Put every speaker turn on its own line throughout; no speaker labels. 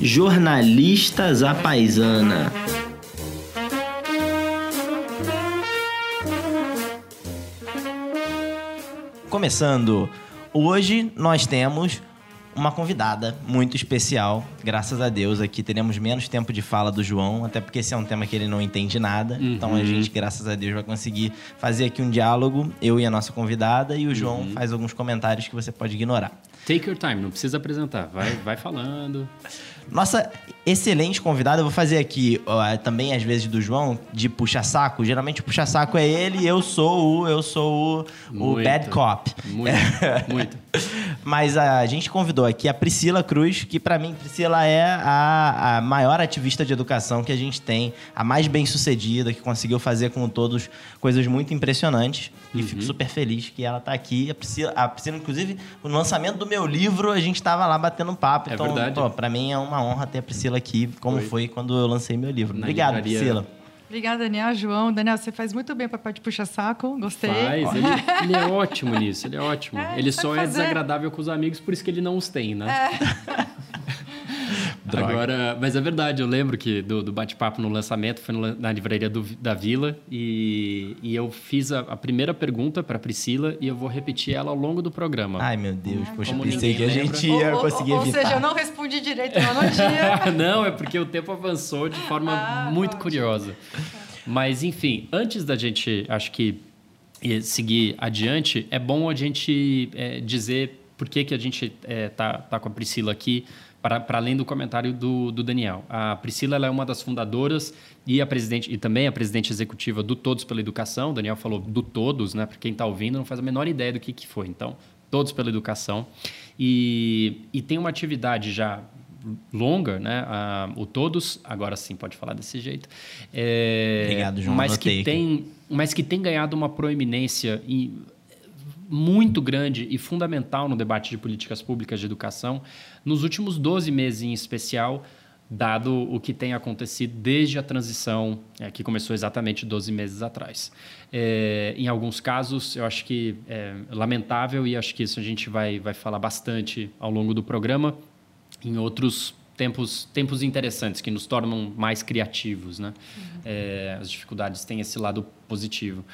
Jornalistas à Paisana. Começando, hoje nós temos uma convidada muito especial. Graças a Deus, aqui teremos menos tempo de fala do João, até porque esse é um tema que ele não entende nada. Uhum. Então a gente, graças a Deus, vai conseguir fazer aqui um diálogo, eu e a nossa convidada, e o João uhum. faz alguns comentários que você pode ignorar.
Take your time, não precisa apresentar, vai, vai falando.
Nossa excelente convidada, eu vou fazer aqui uh, também, às vezes, do João, de puxa-saco. Geralmente o puxa-saco é ele e eu sou o, eu sou o, o bad cop.
Muito, muito.
Mas a gente convidou aqui a Priscila Cruz, que para mim, Priscila é a, a maior ativista de educação que a gente tem, a mais bem-sucedida, que conseguiu fazer com todos coisas muito impressionantes. E uhum. fico super feliz que ela tá aqui. A Priscila, a Priscila, inclusive, no lançamento do meu livro, a gente tava lá batendo um papo.
É
então,
verdade.
pô, pra mim é uma honra ter a Priscila aqui, como foi, foi quando eu lancei meu livro. Na Obrigado, livraria. Priscila.
Obrigada, Daniel. João, Daniel, você faz muito bem o papel de puxa-saco. Gostei.
Faz. Ele, ele, é ótimo nisso. Ele é ótimo. É, ele só é desagradável com os amigos, por isso que ele não os tem, né? É. Droga. Agora, mas é verdade, eu lembro que do, do bate-papo no lançamento, foi no, na livraria do, da Vila, e, e eu fiz a, a primeira pergunta para Priscila e eu vou repetir ela ao longo do programa.
Ai, meu Deus, poxa, pensei que a gente ia ou, conseguir
ou,
evitar.
Ou seja, eu não respondi direito no dia.
não, é porque o tempo avançou de forma ah, muito ótimo. curiosa. Mas, enfim, antes da gente, acho que seguir adiante, é bom a gente é, dizer por que, que a gente é, tá, tá com a Priscila aqui para, para além do comentário do, do Daniel. A Priscila é uma das fundadoras e a presidente e também a presidente executiva do Todos pela Educação. O Daniel falou do Todos, né? Para quem está ouvindo não faz a menor ideia do que, que foi. Então, Todos pela Educação. E, e tem uma atividade já longa, né? o Todos, agora sim pode falar desse jeito.
É, Obrigado, João.
Mas que, tem, mas que tem ganhado uma proeminência muito grande e fundamental no debate de políticas públicas de educação nos últimos 12 meses em especial, dado o que tem acontecido desde a transição, é, que começou exatamente 12 meses atrás. É, em alguns casos, eu acho que é lamentável e acho que isso a gente vai, vai falar bastante ao longo do programa. Em outros, tempos, tempos interessantes que nos tornam mais criativos. Né? Uhum. É, as dificuldades têm esse lado positivo.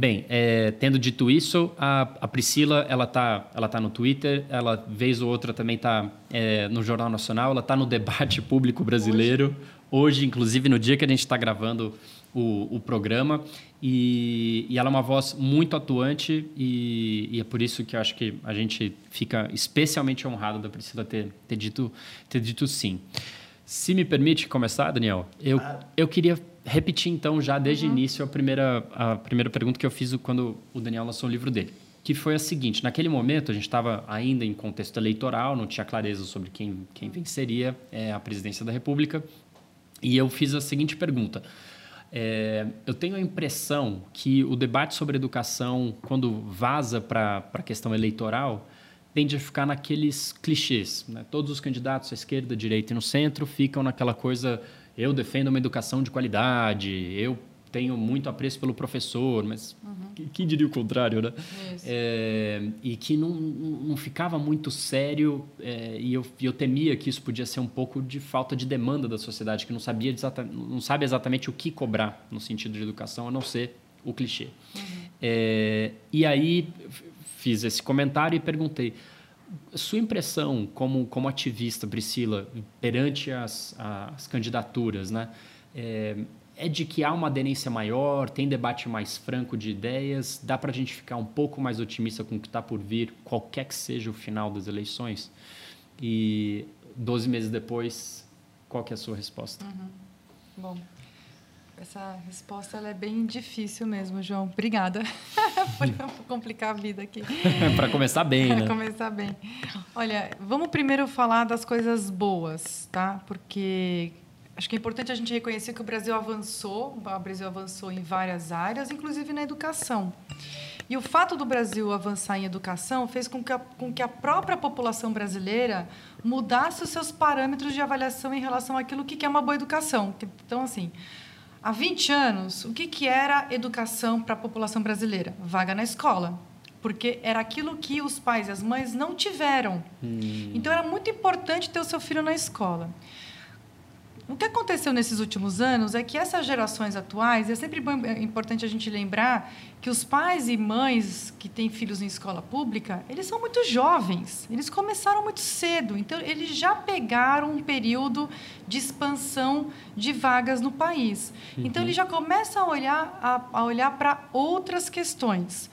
Bem, é, tendo dito isso, a, a, Priscila ela tá, ela tá no Twitter, ela vez ou outra também está é, no Jornal Nacional, ela está no debate público brasileiro. Hoje, Hoje inclusive no dia que a gente está gravando o, o programa, e, e, ela é uma voz muito atuante e, e, é por isso que eu acho que a gente fica especialmente honrado da Priscila ter, ter, dito, ter dito sim. Se me permite começar, Daniel, eu, eu queria repetir então já desde uhum. o início a primeira a primeira pergunta que eu fiz quando o Daniel lançou o livro dele, que foi a seguinte: naquele momento a gente estava ainda em contexto eleitoral, não tinha clareza sobre quem quem venceria é, a presidência da República, e eu fiz a seguinte pergunta. É, eu tenho a impressão que o debate sobre educação, quando vaza para a questão eleitoral, tende a ficar naqueles clichês. Né? Todos os candidatos à esquerda, à direita e no centro ficam naquela coisa eu defendo uma educação de qualidade, eu tenho muito apreço pelo professor, mas uhum. quem diria o contrário, né? É, e que não, não ficava muito sério é, e eu, eu temia que isso podia ser um pouco de falta de demanda da sociedade, que não sabia não sabe exatamente o que cobrar no sentido de educação, a não ser o clichê. Uhum. É, e aí fiz esse comentário e perguntei sua impressão como, como ativista, Priscila, perante as, as candidaturas, né? É, é, de que há uma aderência maior, tem debate mais franco de ideias, dá para a gente ficar um pouco mais otimista com o que está por vir, qualquer que seja o final das eleições? E 12 meses depois, qual que é a sua resposta?
Uhum. Bom, essa resposta ela é bem difícil mesmo, João. Obrigada por complicar a vida aqui.
Para começar bem, né?
Para começar bem. Olha, vamos primeiro falar das coisas boas, tá? Porque acho que é importante a gente reconhecer que o Brasil avançou, o Brasil avançou em várias áreas, inclusive na educação. E o fato do Brasil avançar em educação fez com que a, com que a própria população brasileira mudasse os seus parâmetros de avaliação em relação àquilo que é uma boa educação. Então, assim, Há 20 anos, o que, que era educação para a população brasileira? Vaga na escola. porque era aquilo que os pais e as mães não tiveram. Hum. Então era muito importante ter o seu filho na escola. O que aconteceu nesses últimos anos é que essas gerações atuais, é sempre é importante a gente lembrar que os pais e mães que têm filhos em escola pública, eles são muito jovens, eles começaram muito cedo, então eles já pegaram um período de expansão de vagas no país. Uhum. Então eles já começam a olhar, a, a olhar para outras questões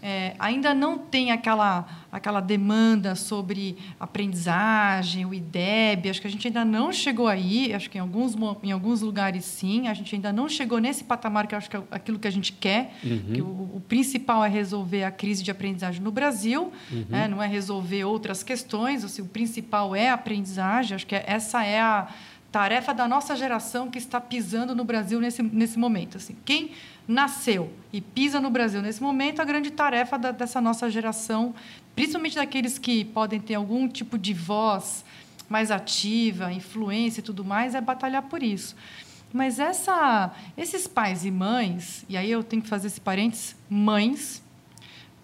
é, ainda não tem aquela, aquela demanda sobre aprendizagem, o IDEB. Acho que a gente ainda não chegou aí. Acho que em alguns, em alguns lugares, sim. A gente ainda não chegou nesse patamar que acho que é aquilo que a gente quer. Uhum. Que o, o, principal é resolver a crise de aprendizagem no Brasil, uhum. né? não é resolver outras questões. Assim, o principal é a aprendizagem. Acho que essa é a tarefa da nossa geração que está pisando no Brasil nesse, nesse momento. Assim, quem nasceu e pisa no Brasil nesse momento, a grande tarefa da, dessa nossa geração, principalmente daqueles que podem ter algum tipo de voz mais ativa, influência e tudo mais, é batalhar por isso. Mas essa, esses pais e mães, e aí eu tenho que fazer esse parênteses, mães,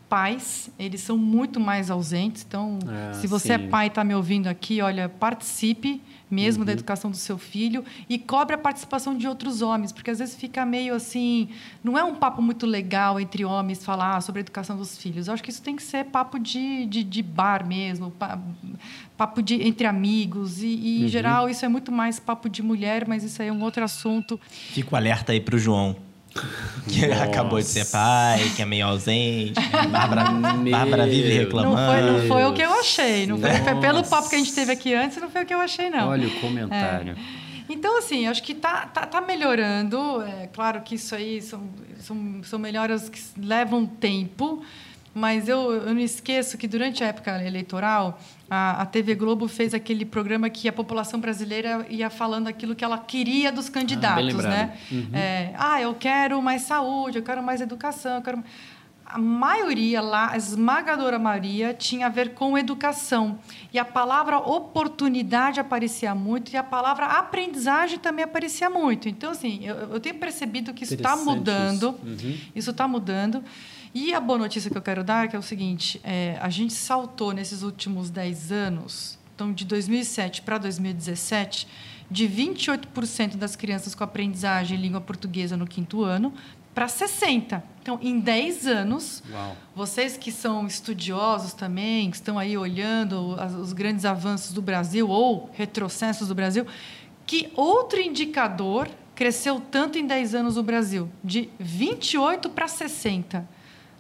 pais, eles são muito mais ausentes. Então, ah, se você é sim. é pai e está me ouvindo aqui, olha, participe mesmo uhum. da educação do seu filho e cobre a participação de outros homens, porque às vezes fica meio assim, não é um papo muito legal entre homens falar sobre a educação dos filhos. Eu acho que isso tem que ser papo de, de, de bar mesmo, papo de entre amigos e, e uhum. em geral isso é muito mais papo de mulher, mas isso aí é um outro assunto.
Fico alerta aí para o João. Que Nossa. acabou de ser pai, que é meio ausente. Bárbara, Bárbara vive reclamando.
Não foi, não foi, o que eu achei. Não foi, foi, pelo papo que a gente teve aqui antes, não foi o que eu achei, não.
Olha o comentário.
É. Então, assim, acho que tá, tá, tá melhorando. É claro que isso aí são, são, são melhoras que levam tempo. Mas eu, eu não esqueço que durante a época eleitoral, a, a TV Globo fez aquele programa que a população brasileira ia falando aquilo que ela queria dos candidatos, ah, né? Uhum. É, ah, eu quero mais saúde, eu quero mais educação, eu quero a maioria lá, a esmagadora maioria, tinha a ver com educação. E a palavra oportunidade aparecia muito e a palavra aprendizagem também aparecia muito. Então, assim, eu, eu tenho percebido que isso está mudando. Isso está uhum. mudando. E a boa notícia que eu quero dar é que é o seguinte: é, a gente saltou nesses últimos 10 anos, então de 2007 para 2017, de 28% das crianças com aprendizagem em língua portuguesa no quinto ano para 60%. Então, em 10 anos, Uau. vocês que são estudiosos também, que estão aí olhando os grandes avanços do Brasil ou retrocessos do Brasil, que outro indicador cresceu tanto em 10 anos no Brasil? De 28 para 60.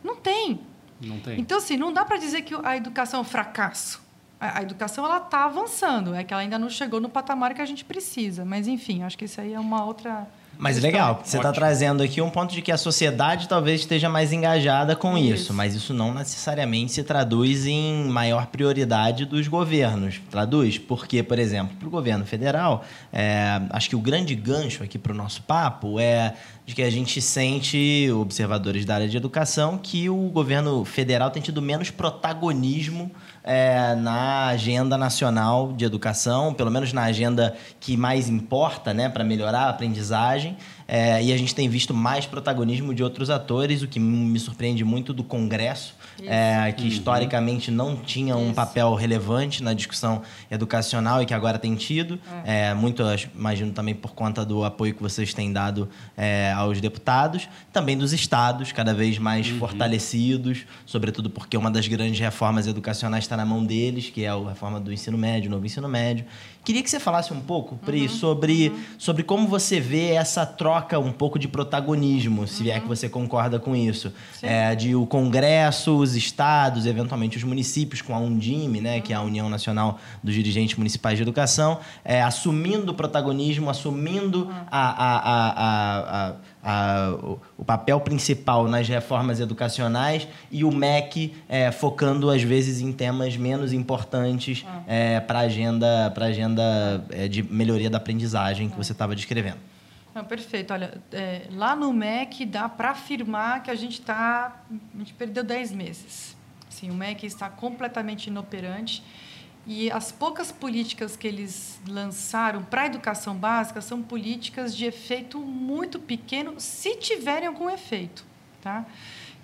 Não tem.
Não tem.
Então, assim, não dá para dizer que a educação é um fracasso. A, a educação ela está avançando, é que ela ainda não chegou no patamar que a gente precisa. Mas, enfim, acho que isso aí é uma outra
mas legal, você está trazendo aqui um ponto de que a sociedade talvez esteja mais engajada com isso. isso. mas isso não necessariamente se traduz em maior prioridade dos governos. Traduz porque, por exemplo, para o governo federal, é, acho que o grande gancho aqui para o nosso papo é de que a gente sente, observadores da área de educação, que o governo federal tem tido menos protagonismo é, na agenda nacional de educação, pelo menos na agenda que mais importa né, para melhorar a aprendizagem. É, e a gente tem visto mais protagonismo de outros atores, o que me surpreende muito do Congresso, é, que uhum. historicamente não tinha um Isso. papel relevante na discussão educacional e que agora tem tido. É. é muito, imagino, também por conta do apoio que vocês têm dado é, aos deputados, também dos estados, cada vez mais uhum. fortalecidos, sobretudo porque uma das grandes reformas educacionais está na mão deles, que é a reforma do ensino médio, novo ensino médio. Queria que você falasse um pouco, Pri, uhum. sobre, uhum. sobre como você vê essa troca um pouco de protagonismo, se é que uhum. você concorda com isso. É, de o Congresso, os estados, eventualmente os municípios, com a Undime, né, que é a uhum. União Nacional dos Dirigentes Municipais de Educação, é, assumindo o protagonismo, assumindo uhum. a, a, a, a a, o, papel principal nas reformas educacionais e o MEC é, focando, às vezes, em temas menos importantes ah. é, para a agenda, pra agenda é, de melhoria da aprendizagem que você estava descrevendo.
Perfeito. Olha, é, lá no MEC dá para afirmar que a gente está. A gente perdeu 10 meses. Sim, o MEC está completamente inoperante. E as poucas políticas que eles lançaram para a educação básica são políticas de efeito muito pequeno, se tiverem algum efeito. Tá?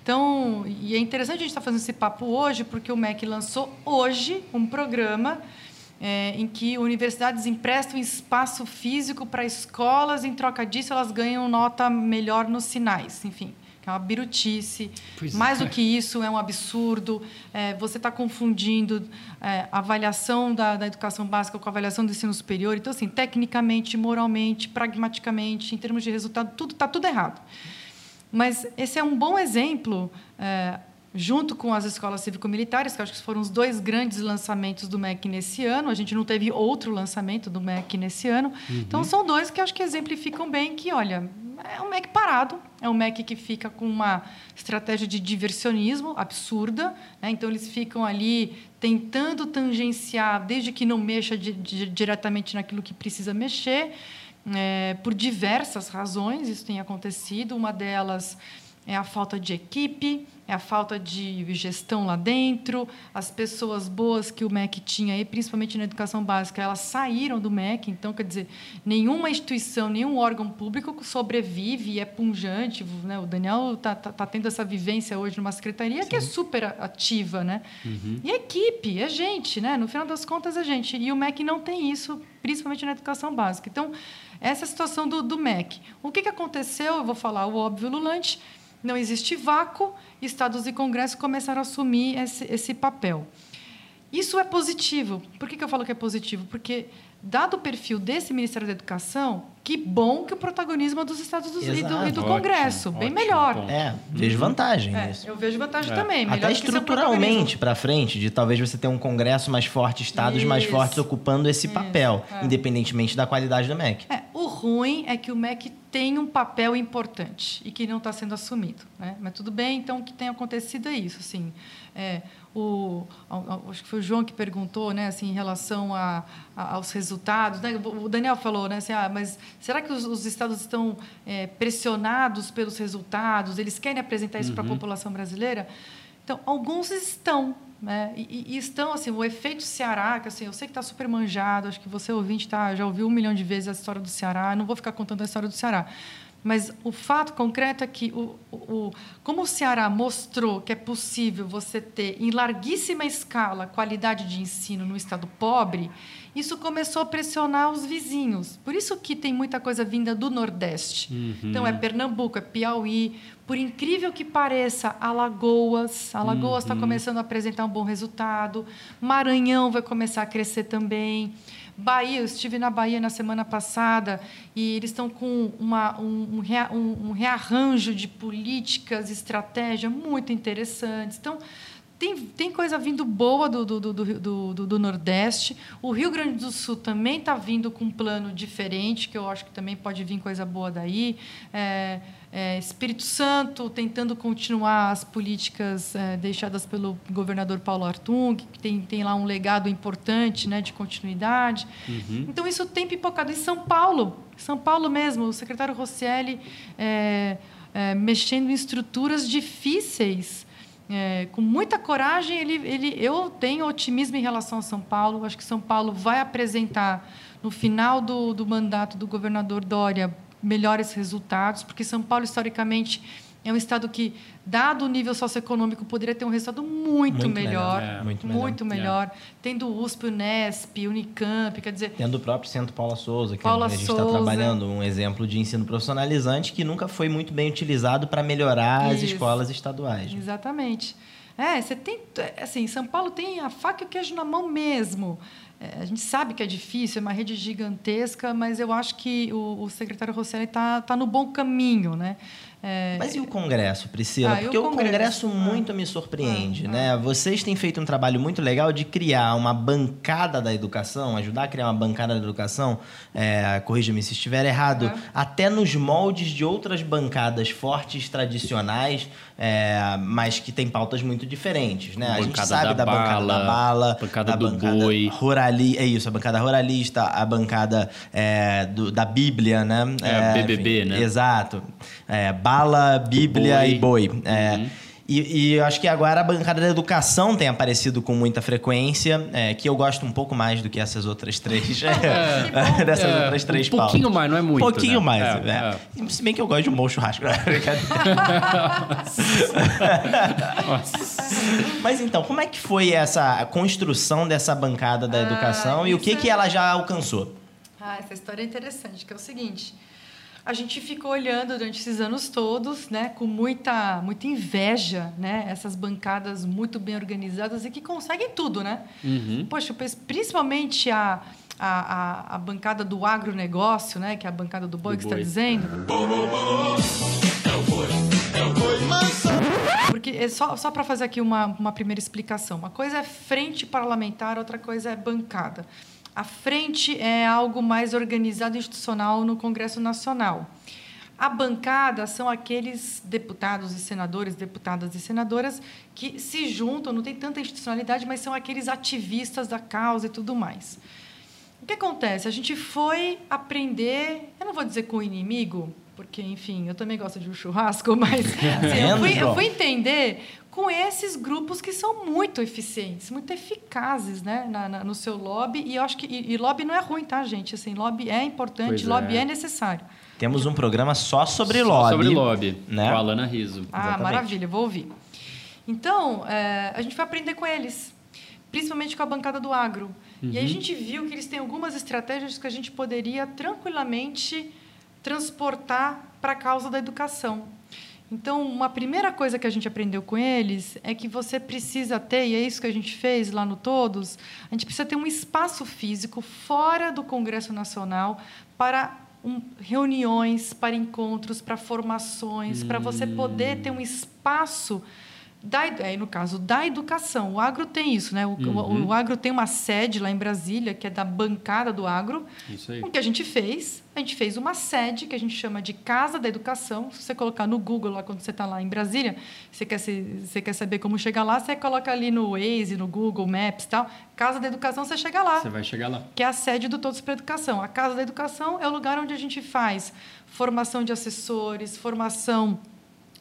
Então, e é interessante a gente estar tá fazendo esse papo hoje, porque o MEC lançou hoje um programa é, em que universidades emprestam espaço físico para escolas, em troca disso elas ganham nota melhor nos sinais, enfim. É uma birutice. Pois Mais é. do que isso, é um absurdo. É, você está confundindo é, a avaliação da, da, educação básica com a avaliação do ensino superior. Então, assim, tecnicamente, moralmente, pragmaticamente, em termos de resultado, tudo está tudo errado. Mas esse é um bom exemplo é, junto com as escolas cívico-militares, que acho que foram os dois grandes lançamentos do MEC nesse ano. A gente não teve outro lançamento do MEC nesse ano. Uhum. Então, são dois que acho que exemplificam bem que, olha, é um MEC parado, é um MEC que fica com uma estratégia de diversionismo absurda. Né? Então, eles ficam ali tentando tangenciar, desde que não mexa de, de, diretamente naquilo que precisa mexer, é, por diversas razões isso tem acontecido. Uma delas é a falta de equipe, é a falta de gestão lá dentro, as pessoas boas que o MEC tinha, e principalmente na educação básica, elas saíram do MEC, então, quer dizer, nenhuma instituição, nenhum órgão público sobrevive e é punjante. Né? O Daniel está tá, tá tendo essa vivência hoje numa secretaria Sim. que é super ativa. Né? Uhum. E equipe, é gente, né? no final das contas, é gente. E o MEC não tem isso, principalmente na educação básica. Então, essa é a situação do, do MEC. O que, que aconteceu? Eu vou falar o óbvio lulante não existe vácuo, estados e congressos começaram a assumir esse, esse papel. Isso é positivo. Por que, que eu falo que é positivo? Porque, dado o perfil desse Ministério da Educação, que bom que o protagonismo é dos Estados Unidos e do, e do Congresso. Ótimo, bem ótimo, melhor.
Bom. É, vejo vantagem é, nisso.
Eu vejo vantagem é. também.
Até estruturalmente para frente, de talvez você ter um Congresso mais forte, estados Isso. mais fortes ocupando esse Isso. papel, é. independentemente da qualidade do MEC.
É, o ruim é que o MEC tem um papel importante e que não está sendo assumido. Né? Mas tudo bem, então o que tem acontecido é isso. Assim, é, o, acho que foi o João que perguntou, né, assim, em relação a, a, aos resultados. Né? O Daniel falou, né, assim, ah, mas será que os, os estados estão é, pressionados pelos resultados? Eles querem apresentar isso uhum. para a população brasileira? Então, alguns estão, né? E, e, estão assim, o efeito Ceará, que assim, eu sei que está super manjado, acho que você ouvinte tá, já ouviu um milhão de vezes a história do Ceará, não vou ficar contando a história do Ceará. Mas o fato concreto é que, o, o, como o Ceará mostrou que é possível você ter, em larguíssima escala, qualidade de ensino no estado pobre, isso começou a pressionar os vizinhos. Por isso que tem muita coisa vinda do Nordeste. Uhum. Então, é Pernambuco, é Piauí. Por incrível que pareça, Alagoas. Alagoas está uhum. começando a apresentar um bom resultado. Maranhão vai começar a crescer também. Bahia, eu estive na Bahia na semana passada e eles estão com uma, um, um, um rearranjo de políticas, estratégia muito interessantes. Então, tem, tem coisa vindo boa do, do, do, do, do, do Nordeste. O Rio Grande do Sul também está vindo com um plano diferente, que eu acho que também pode vir coisa boa daí. É, é, Espírito Santo tentando continuar as políticas é, deixadas pelo governador Paulo Artung, que tem, tem lá um legado importante né, de continuidade. Uhum. Então, isso tem pipocado. Em São Paulo, São Paulo mesmo, o secretário Rosselli é, é mexendo em estruturas difíceis é, com muita coragem, ele, ele, eu tenho otimismo em relação a São Paulo. Acho que São Paulo vai apresentar, no final do, do mandato do governador Dória, melhores resultados, porque São Paulo, historicamente, é um estado que, dado o nível socioeconômico, poderia ter um resultado muito, muito melhor. melhor é. Muito, muito melhor. melhor. Tendo USP, Unesp, Unicamp, quer dizer...
Tendo o próprio Centro Paula Souza, que Paula a gente está trabalhando, um exemplo de ensino profissionalizante que nunca foi muito bem utilizado para melhorar Isso. as escolas estaduais.
Exatamente. É, você tem... Assim, São Paulo tem a faca e o queijo na mão mesmo. É, a gente sabe que é difícil, é uma rede gigantesca, mas eu acho que o, o secretário Rosselli está tá no bom caminho, né?
É... Mas e o Congresso, Priscila? Ah, Porque o Congresso, Congresso muito ah. me surpreende, ah, né? Ah. Vocês têm feito um trabalho muito legal de criar uma bancada da educação, ajudar a criar uma bancada da educação, é, corrija-me se estiver errado, até nos moldes de outras bancadas fortes, tradicionais, é, mas que tem pautas muito diferentes, né? A, gente sabe da, da bala, bancada da bala,
bancada do bancada boi.
Rurali, é isso, a bancada ruralista, a bancada é, do, da Bíblia, né?
É, BBB,
enfim,
né?
Exato. É, bala, Bíblia boi. e boi. É, uhum. E, e eu acho que agora a bancada da educação tem aparecido com muita frequência, é, que eu gosto um pouco mais do que essas outras três.
É,
dessas
é,
outras três
Um pouquinho
pautas.
mais, não é muito.
Um pouquinho
né?
mais,
É,
é,
é.
Se bem que eu gosto de um bom churrasco. Mas então, como é que foi essa construção dessa bancada da
Ah,
educação e o que, que
é-
ela já alcançou?
Ah, essa história é interessante, que é o seguinte. A gente ficou olhando durante esses anos todos, né, com muita, muita inveja, né, essas bancadas muito bem organizadas e que conseguem tudo, né?
Uhum.
Poxa, principalmente a, a, a, a bancada do agronegócio, né, que é a bancada do boi
Do
que está
boi.
dizendo. Porque é só, só para fazer aqui uma, uma primeira explicação. Uma coisa é frente parlamentar, outra coisa é bancada. A frente é algo mais organizado e institucional no Congresso Nacional. A bancada são aqueles deputados e senadores, deputadas e senadoras que se juntam, não tem tanta institucionalidade, mas são aqueles ativistas da causa e tudo mais. O que acontece? A gente foi aprender, eu não vou dizer com o inimigo, porque, enfim, eu também gosto de um churrasco, mas assim, eu, fui, eu fui entender com esses grupos que são muito eficientes, muito eficazes né, na, na- no seu lobby. E eu acho que e, e lobby não é ruim, tá, gente? Assim, lobby é importante,
Pois é.
lobby é necessário.
Temos um programa só sobre
Só
lobby.
Sobre lobby,
né?
com a Alana Riso.
Ah,
Exatamente.
maravilha, vou ouvir. Então, é, a gente foi aprender com eles, principalmente com a bancada do agro. E aí a gente viu que eles têm algumas estratégias que a gente poderia tranquilamente transportar para a causa da educação. Então, uma primeira coisa que a gente aprendeu com eles é que você precisa ter, e é isso que a gente fez lá no Todos, a gente precisa ter um espaço físico fora do Congresso Nacional para um, reuniões, para encontros, para formações, para você poder ter um espaço da, é, no caso da educação. O agro tem isso, né? O, o- o agro tem uma sede lá em Brasília, que é da bancada do agro.
Isso aí.
O que a gente fez? A gente fez uma sede que a gente chama de Casa da Educação. Se você colocar no Google, lá quando você está lá em Brasília, você quer, se, você quer saber como chegar lá, você coloca ali no Waze, no Google Maps e tal. Casa da Educação, você chega lá
Você vai chegar lá.
que é a sede do Todos para a Educação. A Casa da Educação é o lugar onde a gente faz formação de assessores, formação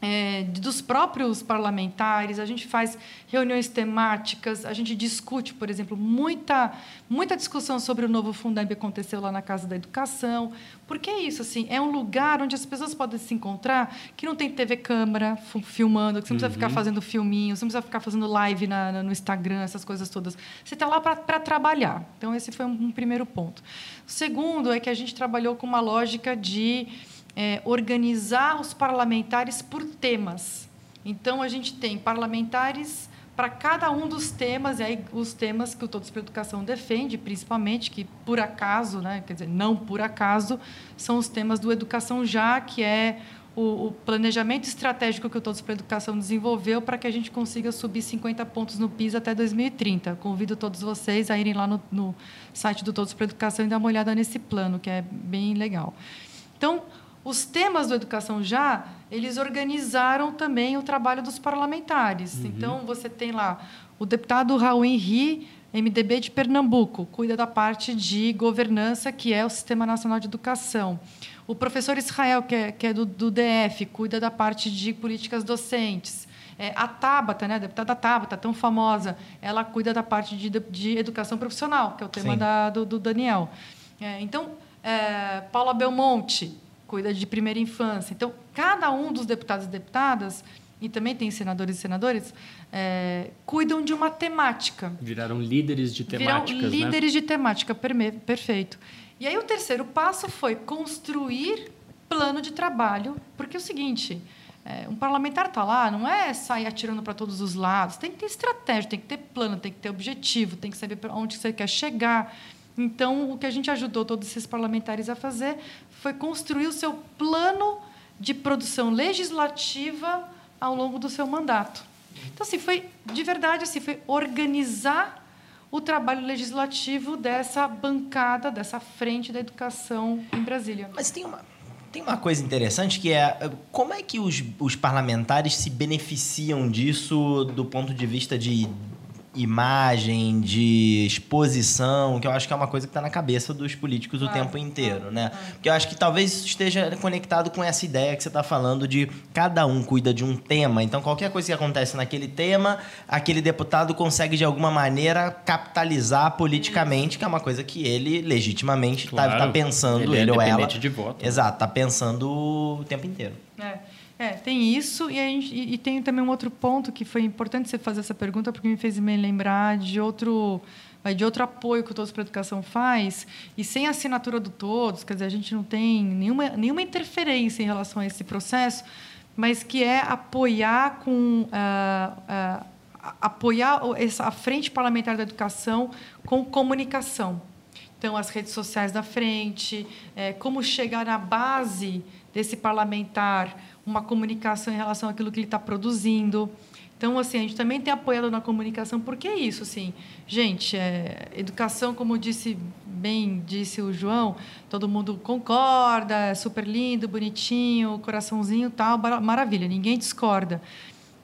é, dos próprios parlamentares, a gente faz reuniões temáticas, a gente discute, por exemplo, muita, muita discussão sobre o novo Fundeb aconteceu lá na Casa da Educação. Porque é isso, assim, é um lugar onde as pessoas podem se encontrar, que não tem TV câmera filmando, que você não precisa ficar fazendo filminho, você não precisa ficar fazendo live na- na- no Instagram, essas coisas todas. Você está lá para trabalhar. Então, esse foi um, um primeiro ponto. O segundo é que a gente trabalhou com uma lógica de é, organizar os parlamentares por temas. Então, a gente tem parlamentares para cada um dos temas, e aí os temas que o Todos para a Educação defende, principalmente, que por acaso, né, quer dizer, não por acaso, são os temas do Educação Já, que é o, o planejamento estratégico que o Todos para a Educação desenvolveu para que a gente consiga subir 50 pontos no PIS até 2030. Convido todos vocês a irem lá no, no site do Todos para a Educação e dar uma olhada nesse plano, que é bem legal. Então, os temas do Educação Já, eles organizaram também o trabalho dos parlamentares. Então, você tem lá o deputado Raul Henri, MDB de Pernambuco, cuida da parte de governança, que é o Sistema Nacional de Educação. O professor Israel, que é, que é do, do DF, cuida da parte de políticas docentes. É, a Tabata, né, a deputada Tabata, tão famosa, ela cuida da parte de, de educação profissional, que é o tema da, do, do Daniel. É, então, é, Paula Belmonte cuida de primeira infância. Então, cada um dos deputados e deputadas, e também tem senadores e senadores, é, cuidam de uma temática.
Viraram líderes de temáticas,
Viram
né?
líderes de temática, perfeito. E aí o terceiro passo foi construir plano de trabalho, porque é o seguinte, é, um parlamentar está lá, não é sair atirando para todos os lados, tem que ter estratégia, tem que ter plano, tem que ter objetivo, tem que saber para onde você quer chegar. Então, o que a gente ajudou todos esses parlamentares a fazer foi construir o seu plano de produção legislativa ao longo do seu mandato. Então, assim, foi de verdade assim, foi organizar o trabalho legislativo dessa bancada, dessa frente da educação em Brasília.
Mas tem uma, tem uma coisa interessante que é como é que os, os parlamentares se beneficiam disso do ponto de vista de imagem, de exposição, que eu acho que é uma coisa que está na cabeça dos políticos o
Ah,
tempo inteiro,
ah,
né?
ah.
Porque eu acho que talvez isso esteja conectado com essa ideia que você está falando de cada um cuida de um tema. Então, qualquer coisa que acontece naquele tema, aquele deputado consegue, de alguma maneira, capitalizar politicamente, que é uma coisa que ele, legitimamente, está
Claro,
pensando,
ele é
ele, ou ela.
de voto, né?
Exato, está pensando o tempo inteiro.
É, é, tem isso e, gente- e- tem também um outro ponto que foi importante você fazer essa pergunta porque me fez me lembrar de outro de outro apoio que o Todos para a Educação faz e sem assinatura do Todos, quer dizer, a gente não tem nenhuma, nenhuma interferência em relação a esse processo, mas que é apoiar com ah, a- apoiar a frente parlamentar da educação com comunicação. Então, as redes sociais da frente, é, como chegar na base desse parlamentar uma comunicação em relação àquilo que ele está produzindo. Então, assim, a gente também tem apoiado na comunicação, porque é isso, assim, gente, é, educação, como disse bem disse o João, todo mundo concorda, é super lindo, bonitinho, coraçãozinho, tal, maravilha, ninguém discorda.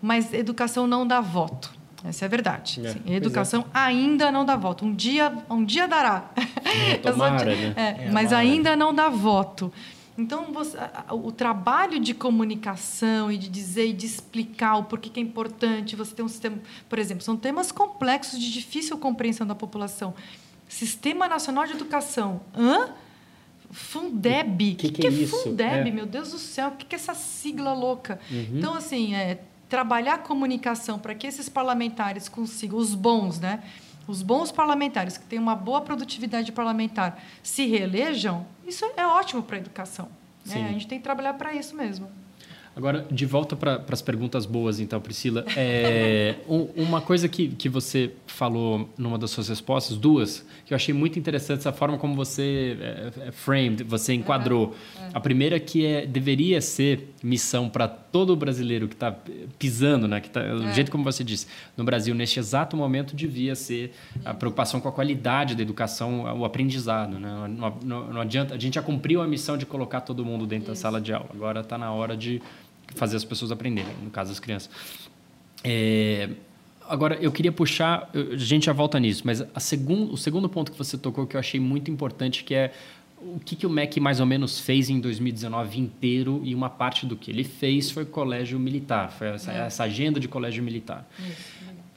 Mas educação não dá voto. Essa é a verdade.
É,
Assim,
é.
educação ainda não dá voto. Um dia, um dia dará. Sou
tomara, né?
é,
É,
mas
tomara.
ainda não dá voto. Então, você- o trabalho de comunicação e de dizer e de explicar o porquê que é importante você ter um sistema. Por exemplo, são temas complexos de difícil compreensão da população. Sistema Nacional de Educação. Hã? Fundeb.
Que
O
que
que,
é
é
isso?
Fundeb?
É.
Meu Deus do céu, o que que é essa sigla louca?
Uhum.
Então, assim, é, trabalhar a comunicação para que esses parlamentares consigam, os bons, né? Os bons parlamentares que têm uma boa produtividade parlamentar se reelejam, isso é ótimo para a educação. né? A gente tem que trabalhar para isso mesmo.
Agora, de volta para as perguntas boas, então, Priscila. É, um- uma coisa que, que você falou numa das suas respostas, duas, que eu achei muito interessante, a forma como você é, é, framed, você enquadrou. A primeira que é, deveria ser missão para todo brasileiro que está pisando, né? Que tá, Do
É.
jeito como você disse, no Brasil, neste exato momento, devia ser a preocupação com a qualidade da educação, o aprendizado. Né? Não, não- não adianta, a gente já cumpriu a missão de colocar todo mundo dentro da sala de aula. Agora está na hora de fazer as pessoas aprenderem, no caso das crianças. É, agora, eu queria puxar, a gente já volta nisso, mas a segun, o segundo ponto que você tocou que eu achei muito importante, que é o que, que o MEC mais ou menos fez em 2019 inteiro e uma parte do que ele fez foi colégio militar, foi essa,
É.
essa agenda de colégio militar.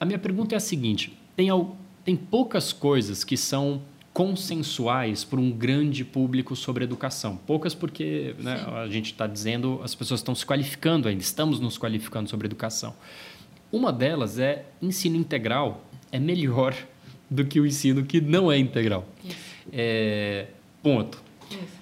A minha pergunta é a seguinte: tem, tem poucas coisas que são consensuais para um grande público sobre educação. Poucas porque né, a gente está dizendo, as pessoas estão se qualificando ainda, estamos nos qualificando sobre educação. Uma delas é ensino integral é melhor do que o ensino que não é integral. É, ponto.
isso.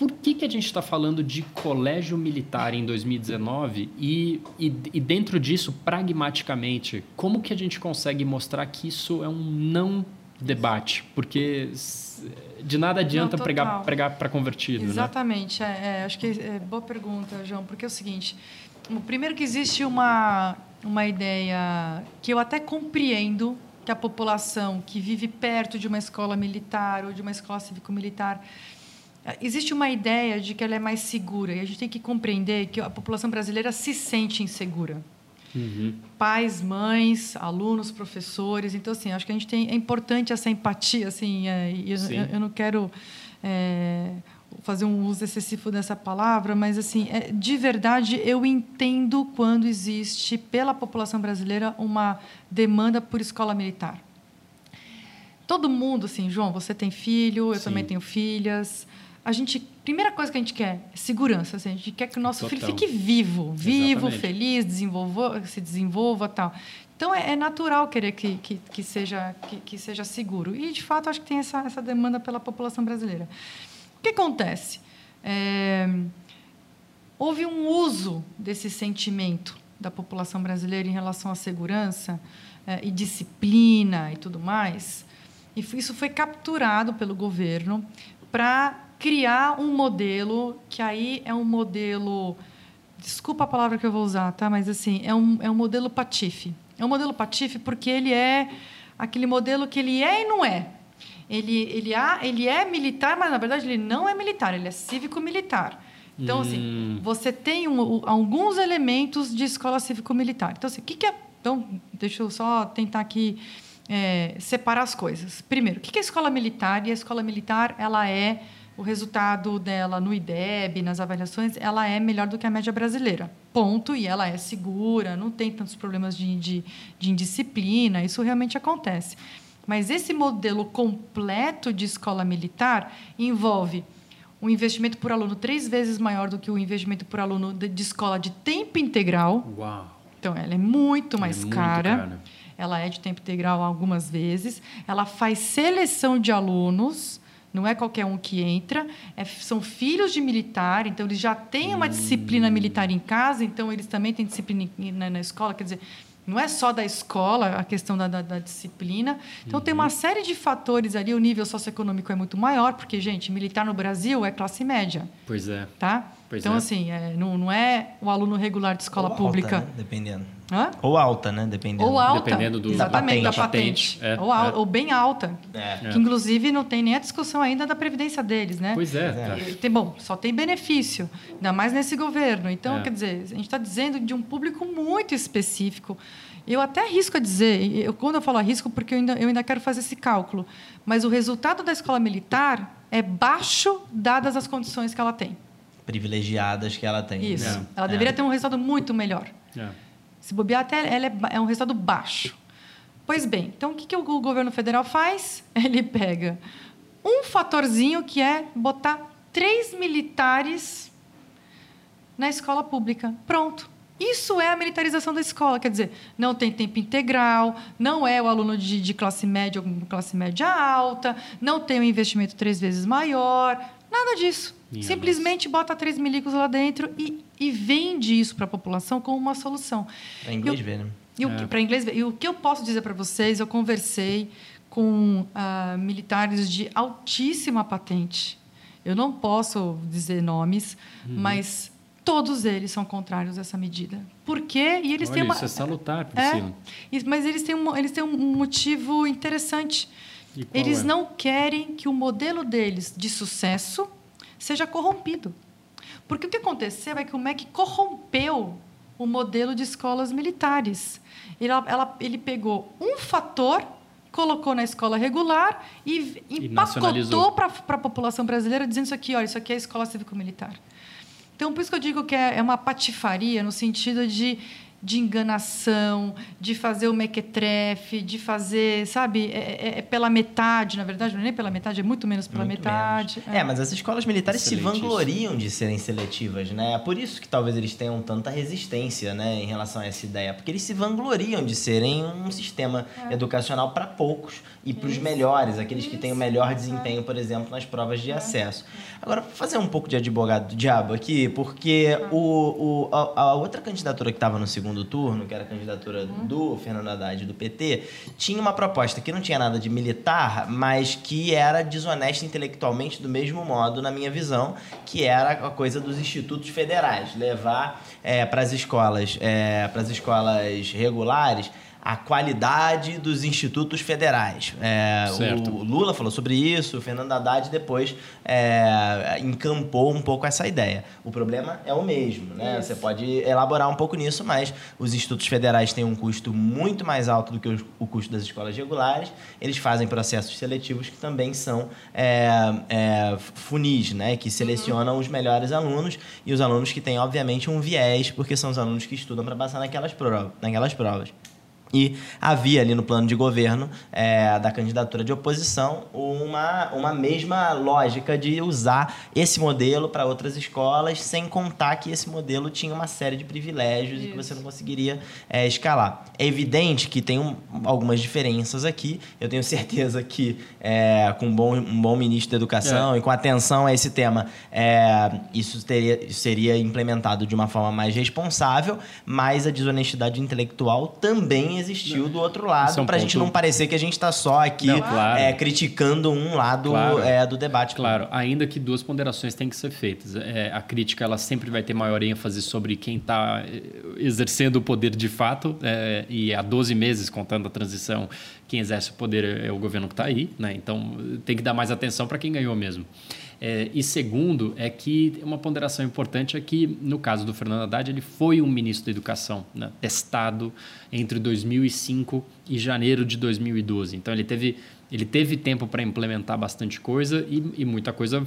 Por que, que a gente está falando de colégio militar em 2019 e, e, e dentro disso, pragmaticamente, como que a gente consegue mostrar que isso é um não debate? Porque de nada adianta
Não,
pregar pregar para convertido, né?
Exatamente. É, é, acho que é boa pergunta, João, porque é o seguinte: o primeiro que existe uma, uma ideia que eu até compreendo que a população que vive perto de uma escola militar ou de uma escola cívico-militar existe uma ideia de que ela é mais segura e a gente tem que compreender que a população brasileira se sente insegura
Uhum.
pais, mães, alunos, professores. Então, assim, acho que a gente tem é importante essa empatia, assim. é, eu, eu- eu não quero é, fazer um uso excessivo dessa palavra, mas assim, é, de verdade, eu entendo quando existe pela população brasileira uma demanda por escola militar. Todo mundo, assim, João, você tem filho, eu
Sim.
também tenho filhas. A gente, primeira coisa que a gente quer é segurança. Assim, a gente quer que o nosso filho
Total.
fique vivo, vivo,
Exatamente.
feliz, desenvolva, se desenvolva, tal. Então é, é natural querer que, que, que seja que, que seja seguro. E de fato acho que tem essa, essa demanda pela população brasileira. O que acontece? É, houve um uso desse sentimento da população brasileira em relação à segurança eh, e disciplina e tudo mais. E isso foi capturado pelo governo para criar um modelo que aí é um modelo desculpa a palavra que eu vou usar, tá? Mas assim é um é um modelo patife. É um modelo patife porque ele é aquele modelo que ele é e não é. Ele ele, há, ele é militar, mas na verdade ele não é militar. Ele é cívico-militar. Então,
Hum.
assim, você tem um- alguns elementos de escola cívico-militar. Então, assim, o que, que é. Então, deixa eu só tentar aqui é, separar as coisas. Primeiro, o que é a escola militar? E a escola militar, ela é o resultado dela no IDEB, nas avaliações, ela é melhor do que a média brasileira. Ponto. E ela é segura, não tem tantos problemas de, de, de indisciplina, isso realmente acontece. Mas esse modelo completo de escola militar envolve um investimento por aluno três vezes maior do que o investimento por aluno de, escola de tempo integral.
Uau!
Então, ela é muito mais
é muito
cara.
cara.
Ela é de tempo integral algumas vezes. Ela faz seleção de alunos não é qualquer um que entra. É, são filhos de militar, então eles já têm uma disciplina militar em casa, então eles também têm disciplina na, na escola. Quer dizer, não é só da escola a questão da, da, da disciplina. Então, uhum. tem uma série de fatores ali. O nível socioeconômico é muito maior, porque, gente, militar no Brasil é classe média.
Pois é.
Tá?
Pois
então,
é.
assim, é, não, não é o aluno regular de escola
Ou
pública.
Alta, né? Dependendo.
Hã?
Ou alta, né? Dependendo.
Ou alta.
Dependendo do-
Exatamente,
da
da patente.
patente. É,
ou, al-
é.
ou bem alta.
É.
Que, inclusive, não tem nem a discussão ainda da previdência deles, né?
Pois é.
É.
Tem, bom, só tem benefício, ainda mais nesse governo. Então,
É.
quer dizer, a gente está dizendo de um público muito específico. Eu até arrisco a dizer, eu, quando eu falo arrisco, porque eu ainda, eu ainda quero fazer esse cálculo, mas o resultado da escola militar é baixo, dadas as condições que ela tem.
Privilegiadas que ela tem.
Isso.
né?
Ela
É.
deveria ter um resultado muito melhor.
É.
Se bobear, até ela é, é um resultado baixo. Pois bem, então o que, que o governo federal faz? Ele pega um fatorzinho que é botar três militares na escola pública. Pronto. Isso é a militarização da escola. Quer dizer, não tem tempo integral, não é o aluno de, de classe média ou classe média alta, não tem um investimento três vezes maior, nada disso.
Minha
Simplesmente bota três milicos lá dentro e, e vende isso para a população como uma solução.
Pra inglês
Eu-
ver, né?
O
É.
que- para inglês, ver. e o que eu posso dizer para vocês, eu conversei com ah, militares de altíssima patente. Eu não posso dizer nomes,
Uhum.
mas todos eles são contrários a essa medida. Por quê? E eles
Olha,
têm uma
isso é salutar,
é,
Priscila.
e- mas eles têm, um, eles têm um motivo interessante.
E qual
Eles
é?
não querem que o modelo deles de sucesso seja corrompido. Porque o que aconteceu é que o MEC corrompeu o modelo de escolas militares. Ele, ela- ele pegou um fator, colocou na escola regular e
E
empacotou para a população brasileira, dizendo isso aqui, olha, isso aqui é a escola cívico-militar. Então, por isso que eu digo que é é uma patifaria no sentido de, de enganação, de fazer o mequetrefe, de fazer, sabe, é, é- é pela metade, na verdade, não é nem pela metade, é muito menos pela
Muito
metade.
menos. É. mas as escolas militares se vangloriam de serem seletivas, né? É por isso que talvez eles tenham tanta resistência, né, em relação a essa ideia, porque eles se vangloriam de serem um sistema educacional para poucos e para os
É.
Melhores, aqueles que têm o melhor
É.
desempenho, por exemplo, nas provas de acesso. Agora, vou fazer um pouco de advogado do diabo aqui, porque
Ah.
o, o- a, a outra candidatura que estava no segundo turno, que era a candidatura
Uhum.
do Fernando Haddad do PT, tinha uma proposta que não tinha nada de militar, mas que era desonesta intelectualmente do mesmo modo, na minha visão, que era a coisa dos institutos federais, levar para as escolas, para as escolas regulares a qualidade dos institutos federais. É,
Certo.
o Lula falou sobre isso, o Fernando Haddad depois é, encampou um pouco essa ideia. O problema é o mesmo, né?
Isso.
Você pode elaborar um pouco nisso, mas os institutos federais têm um custo muito mais alto do que os- o custo das escolas regulares. Eles fazem processos seletivos que também são é, é, funis, né? Que selecionam os melhores alunos e os alunos que têm, obviamente, um viés, porque são os alunos que estudam para passar naquelas, prova- naquelas provas. E havia ali no plano de governo é, da candidatura de oposição uma, uma mesma lógica de usar esse modelo para outras escolas, sem contar que esse modelo tinha uma série de privilégios e que você
Isso.
não conseguiria é, escalar. É evidente que tem um- algumas diferenças aqui. Eu tenho certeza que é, com um bom, um bom ministro da Educação e com atenção a esse tema, é, isso teria, isso seria implementado de uma forma mais responsável, mas a desonestidade intelectual também existiu do outro lado,
é
para a gente
ponto-
não parecer que a gente está só aqui
Não, claro.
é, criticando um lado
Claro.
é, do debate.
Claro, ainda que duas ponderações têm que ser feitas. É, a crítica ela sempre vai ter maior ênfase sobre quem está exercendo o poder de fato, é, e há 12 meses, contando a transição, quem exerce o poder é o governo que está aí, né? então tem que dar mais atenção para quem ganhou mesmo. É, e segundo, é que uma ponderação importante é que, no caso do Fernando Haddad, ele foi um ministro da Educação, né, testado entre 2005 e janeiro de 2012. Então, ele teve, ele teve tempo para implementar bastante coisa e, e muita coisa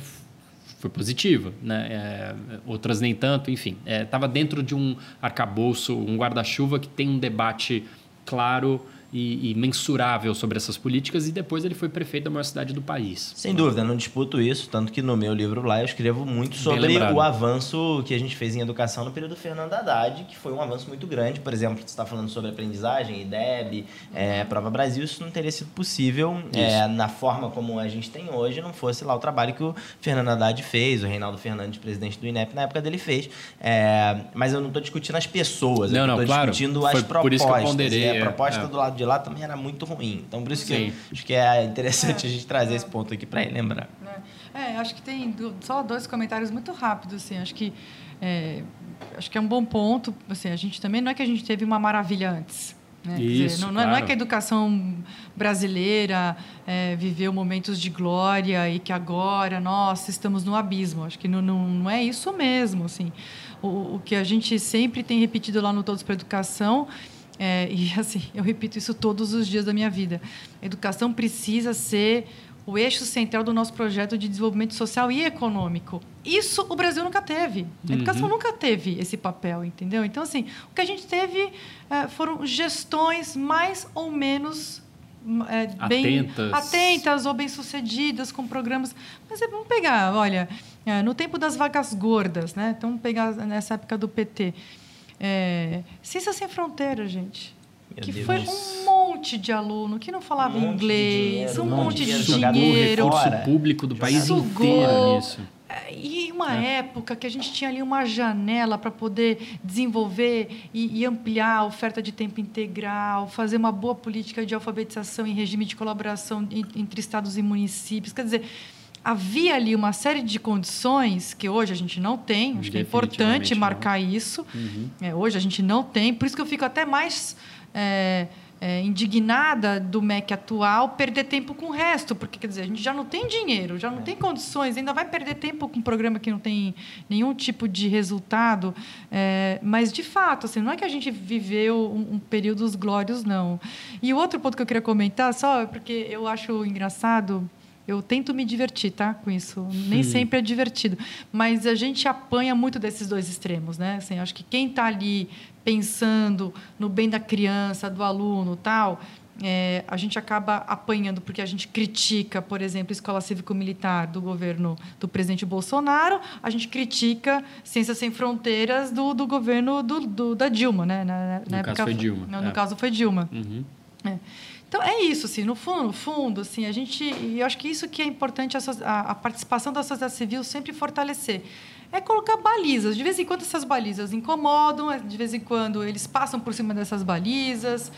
foi positiva, né? É, outras nem tanto, enfim. Estava é, dentro de um arcabouço, um guarda-chuva que tem um debate claro e, e, mensurável sobre essas políticas e depois ele foi prefeito da maior cidade do país.
Sem dúvida, não disputo isso, tanto que no meu livro lá eu escrevo muito sobre o avanço que a gente fez em educação no período Fernando Haddad, que foi um avanço muito grande. Por exemplo, você está falando sobre aprendizagem, IDEB, é, Prova Brasil, isso não teria sido possível é, na forma como a gente tem hoje, não fosse lá o trabalho que o Fernando Haddad fez, o Reinaldo Fernandes, presidente do INEP, na época dele fez. É, mas eu não estou discutindo as pessoas, não, eu estou claro. discutindo as foi propostas. Por isso que eu ponderei, a proposta é. do lado de lá também era muito ruim. Então, por isso que eu, acho que é interessante é, a gente trazer é. esse ponto aqui para lembrar.
É, acho que tem só dois comentários muito rápidos. Assim, acho que é, acho que é um bom ponto. Assim, a gente também não é que a gente teve uma maravilha antes. Né? Isso, dizer, não, claro. não, é que a educação brasileira é, viveu momentos de glória e que agora, nossa, estamos no abismo. Acho que não, não, não é isso mesmo. Assim. O, o que a gente sempre tem repetido lá no Todos para a Educação é, e assim, eu repito isso todos os dias da minha vida. A educação precisa ser o eixo central do nosso projeto de desenvolvimento social e econômico. Isso o Brasil nunca teve. A educação uhum. nunca teve esse papel, entendeu? Então, assim, o que a gente teve é, foram gestões mais ou menos é, bem atentas. atentas ou bem-sucedidas com programas. Mas é, vamos pegar, olha, é, no tempo das vagas gordas, né? Então, vamos pegar nessa época do PT. É, Ciência Sem Fronteiras, gente. Meu que Deus. foi um monte de aluno que não falava um inglês, dinheiro, um monte de dinheiro. dinheiro.
O recurso público do país Sugou. inteiro nisso.
E uma é. época que a gente tinha ali uma janela para poder desenvolver e, e, ampliar a oferta de tempo integral, fazer uma boa política de alfabetização em regime de colaboração entre estados e municípios. Quer dizer, havia ali uma série de condições que hoje a gente não tem. Acho que é importante marcar não. isso. Uhum. É, hoje a gente não tem. Por isso que eu fico até mais é, é, indignada do MEC atual perder tempo com o resto, porque quer dizer a gente já não tem dinheiro, já não é. tem condições, ainda vai perder tempo com um programa que não tem nenhum tipo de resultado. É, mas de fato, assim, não é que a gente viveu um, um períodos glórios, não. E o outro ponto que eu queria comentar, só porque eu acho engraçado eu tento me divertir, tá? Com isso. Nem sempre é divertido. Mas a gente apanha muito desses dois extremos, né? Assim, acho que quem está ali pensando no bem da criança, do aluno tal, é, a gente acaba apanhando porque a gente critica, por exemplo, a escola cívico-militar do governo do presidente Bolsonaro, a gente critica Ciências Sem Fronteiras do, do governo do, do, da Dilma, né? Na,
na no época, caso foi Dilma.
No, no
é.
caso foi Dilma. Uhum. É. Então é isso, assim, no fundo, no fundo, assim, a gente, e eu acho que isso que é importante a, a participação da sociedade civil sempre fortalecer é colocar balizas. De vez em quando essas balizas incomodam, é, de vez em quando eles passam por cima dessas balizas,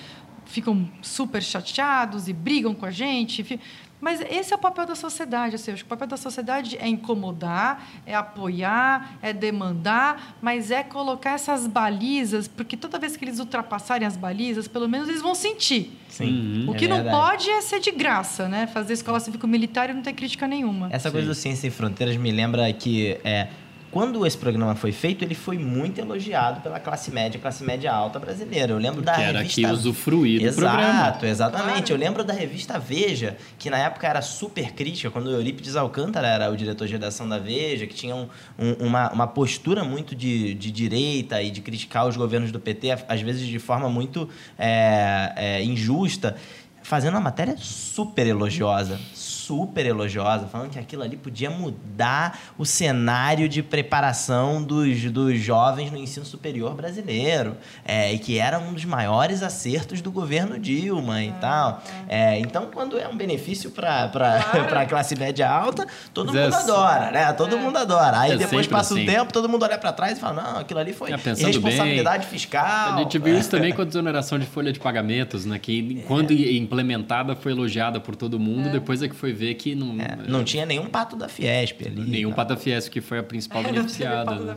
ficam super chateados e brigam com a gente. Mas esse é o papel da sociedade. Assim, acho que o papel da sociedade é incomodar, é apoiar, é demandar, mas é colocar essas balizas, porque toda vez que eles ultrapassarem as balizas, pelo menos eles vão sentir. Sim, o é que é não pode é ser de graça, né? Fazer escola cívico-militar e não ter crítica nenhuma.
Essa Sim. coisa do Ciência Sem Fronteiras me lembra que é, quando esse programa foi feito, ele foi muito elogiado pela classe média, classe média alta brasileira. Eu lembro da
era
revista...
que usufruir do
Exato,
programa.
exatamente. Claro. Eu lembro da revista Veja, que na época era super crítica, quando o Eurípides Alcântara era o diretor de redação da Veja, que tinha um, um, uma, uma postura muito de, de direita e de criticar os governos do PT, às vezes de forma muito é, é, injusta fazendo uma matéria super elogiosa, super elogiosa, falando que aquilo ali podia mudar o cenário de preparação dos, dos jovens no ensino superior brasileiro, é, e que era um dos maiores acertos do governo Dilma e ah, tal. É. é, então, quando é um benefício para claro. a classe média alta, todo Mas mundo é, adora, né? Todo é. mundo adora. Aí é depois passa assim. o tempo, todo mundo olha para trás e fala, não, aquilo ali foi responsabilidade bem, fiscal.
A gente viu isso também com a desoneração de folha de pagamentos, né? Que quando implementada foi elogiada por todo mundo, depois é que foi ver que não.
É, não tinha nenhum pato da Fiesp ali.
Nenhum pato da Fiesp, que foi a principal beneficiada. Né?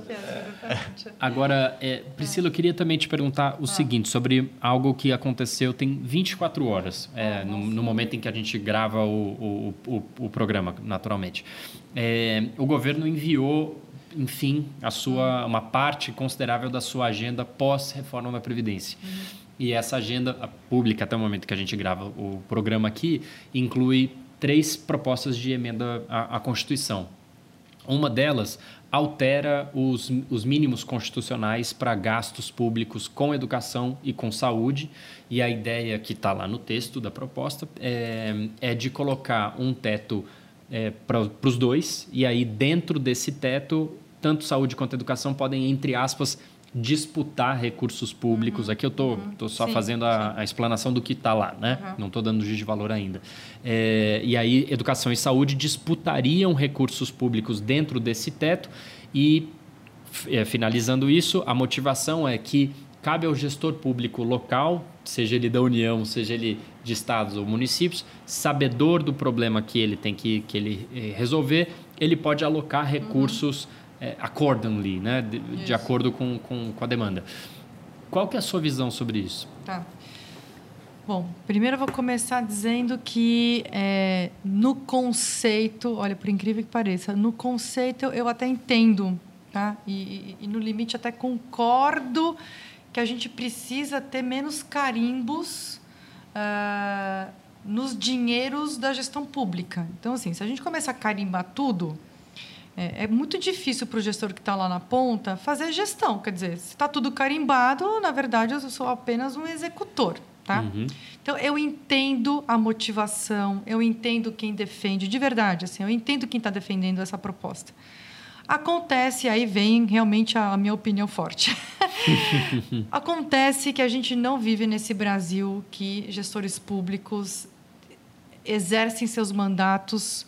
Agora, é, Priscila, eu queria também te perguntar o ah. seguinte sobre algo que aconteceu tem 24 horas, é, ah, no, no, momento em que a gente grava o, o, o, o programa, naturalmente. É, o governo enviou enfim, a sua uma parte considerável da sua agenda pós-reforma da Previdência. Uhum. E essa agenda pública, até o momento que a gente grava o programa aqui, inclui três propostas de emenda à, à Constituição. Uma delas altera os, os mínimos constitucionais para gastos públicos com educação e com saúde. E a ideia que está lá no texto da proposta é, é de colocar um teto é, para os dois, e aí dentro desse teto, tanto saúde quanto educação podem, entre aspas, disputar recursos públicos. Uhum, Aqui eu estou uhum, tô só sim, fazendo a, a, explanação do que está lá, né? Uhum. Não estou dando juízo de valor ainda. É, e aí, educação e saúde disputariam recursos públicos dentro desse teto e, é, finalizando isso, a motivação é que cabe ao gestor público local, seja ele da União, seja ele de estados ou municípios, sabedor do problema que ele tem que, que ele é, resolver, ele pode alocar recursos uhum é, accordingly, né? de, de acordo com, com, com, a demanda. Qual que é a sua visão sobre isso?
Tá. Bom, primeiro eu vou começar dizendo que é, no conceito, olha, por incrível que pareça, no conceito eu até entendo, tá? E, e, e no limite até concordo que a gente precisa ter menos carimbos uh, nos dinheiros da gestão pública. Então, assim, se a gente começar a carimbar tudo, é, é muito difícil para o gestor que está lá na ponta fazer gestão. Quer dizer, se está tudo carimbado, na verdade, eu sou apenas um executor. Tá? Uhum. Então, eu entendo a motivação, eu entendo quem defende, de verdade, assim, eu entendo quem está defendendo essa proposta. Acontece, aí vem realmente a, a minha opinião forte. Acontece que a gente não vive nesse Brasil que gestores públicos exercem seus mandatos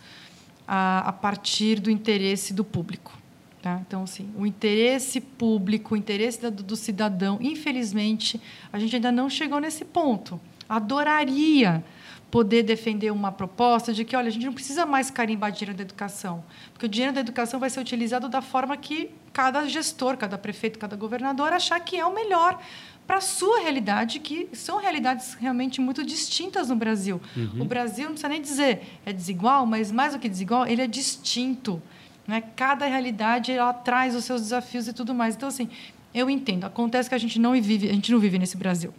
a, a partir do interesse do público. Tá? Então, assim, o interesse público, o interesse do, do cidadão, infelizmente, a gente ainda não chegou nesse ponto. Adoraria poder defender uma proposta de que, olha, a gente não precisa mais carimbar dinheiro da educação, porque o dinheiro da educação vai ser utilizado da forma que cada gestor, cada prefeito, cada governador achar que é o melhor para a sua realidade, que são realidades realmente muito distintas no Brasil. Uhum. O Brasil, não precisa nem dizer, é desigual, mas mais do que desigual, ele é distinto. Né? Cada realidade ela traz os seus desafios e tudo mais. Então, assim, eu entendo. Acontece que a gente não vive, a gente não vive nesse Brasil.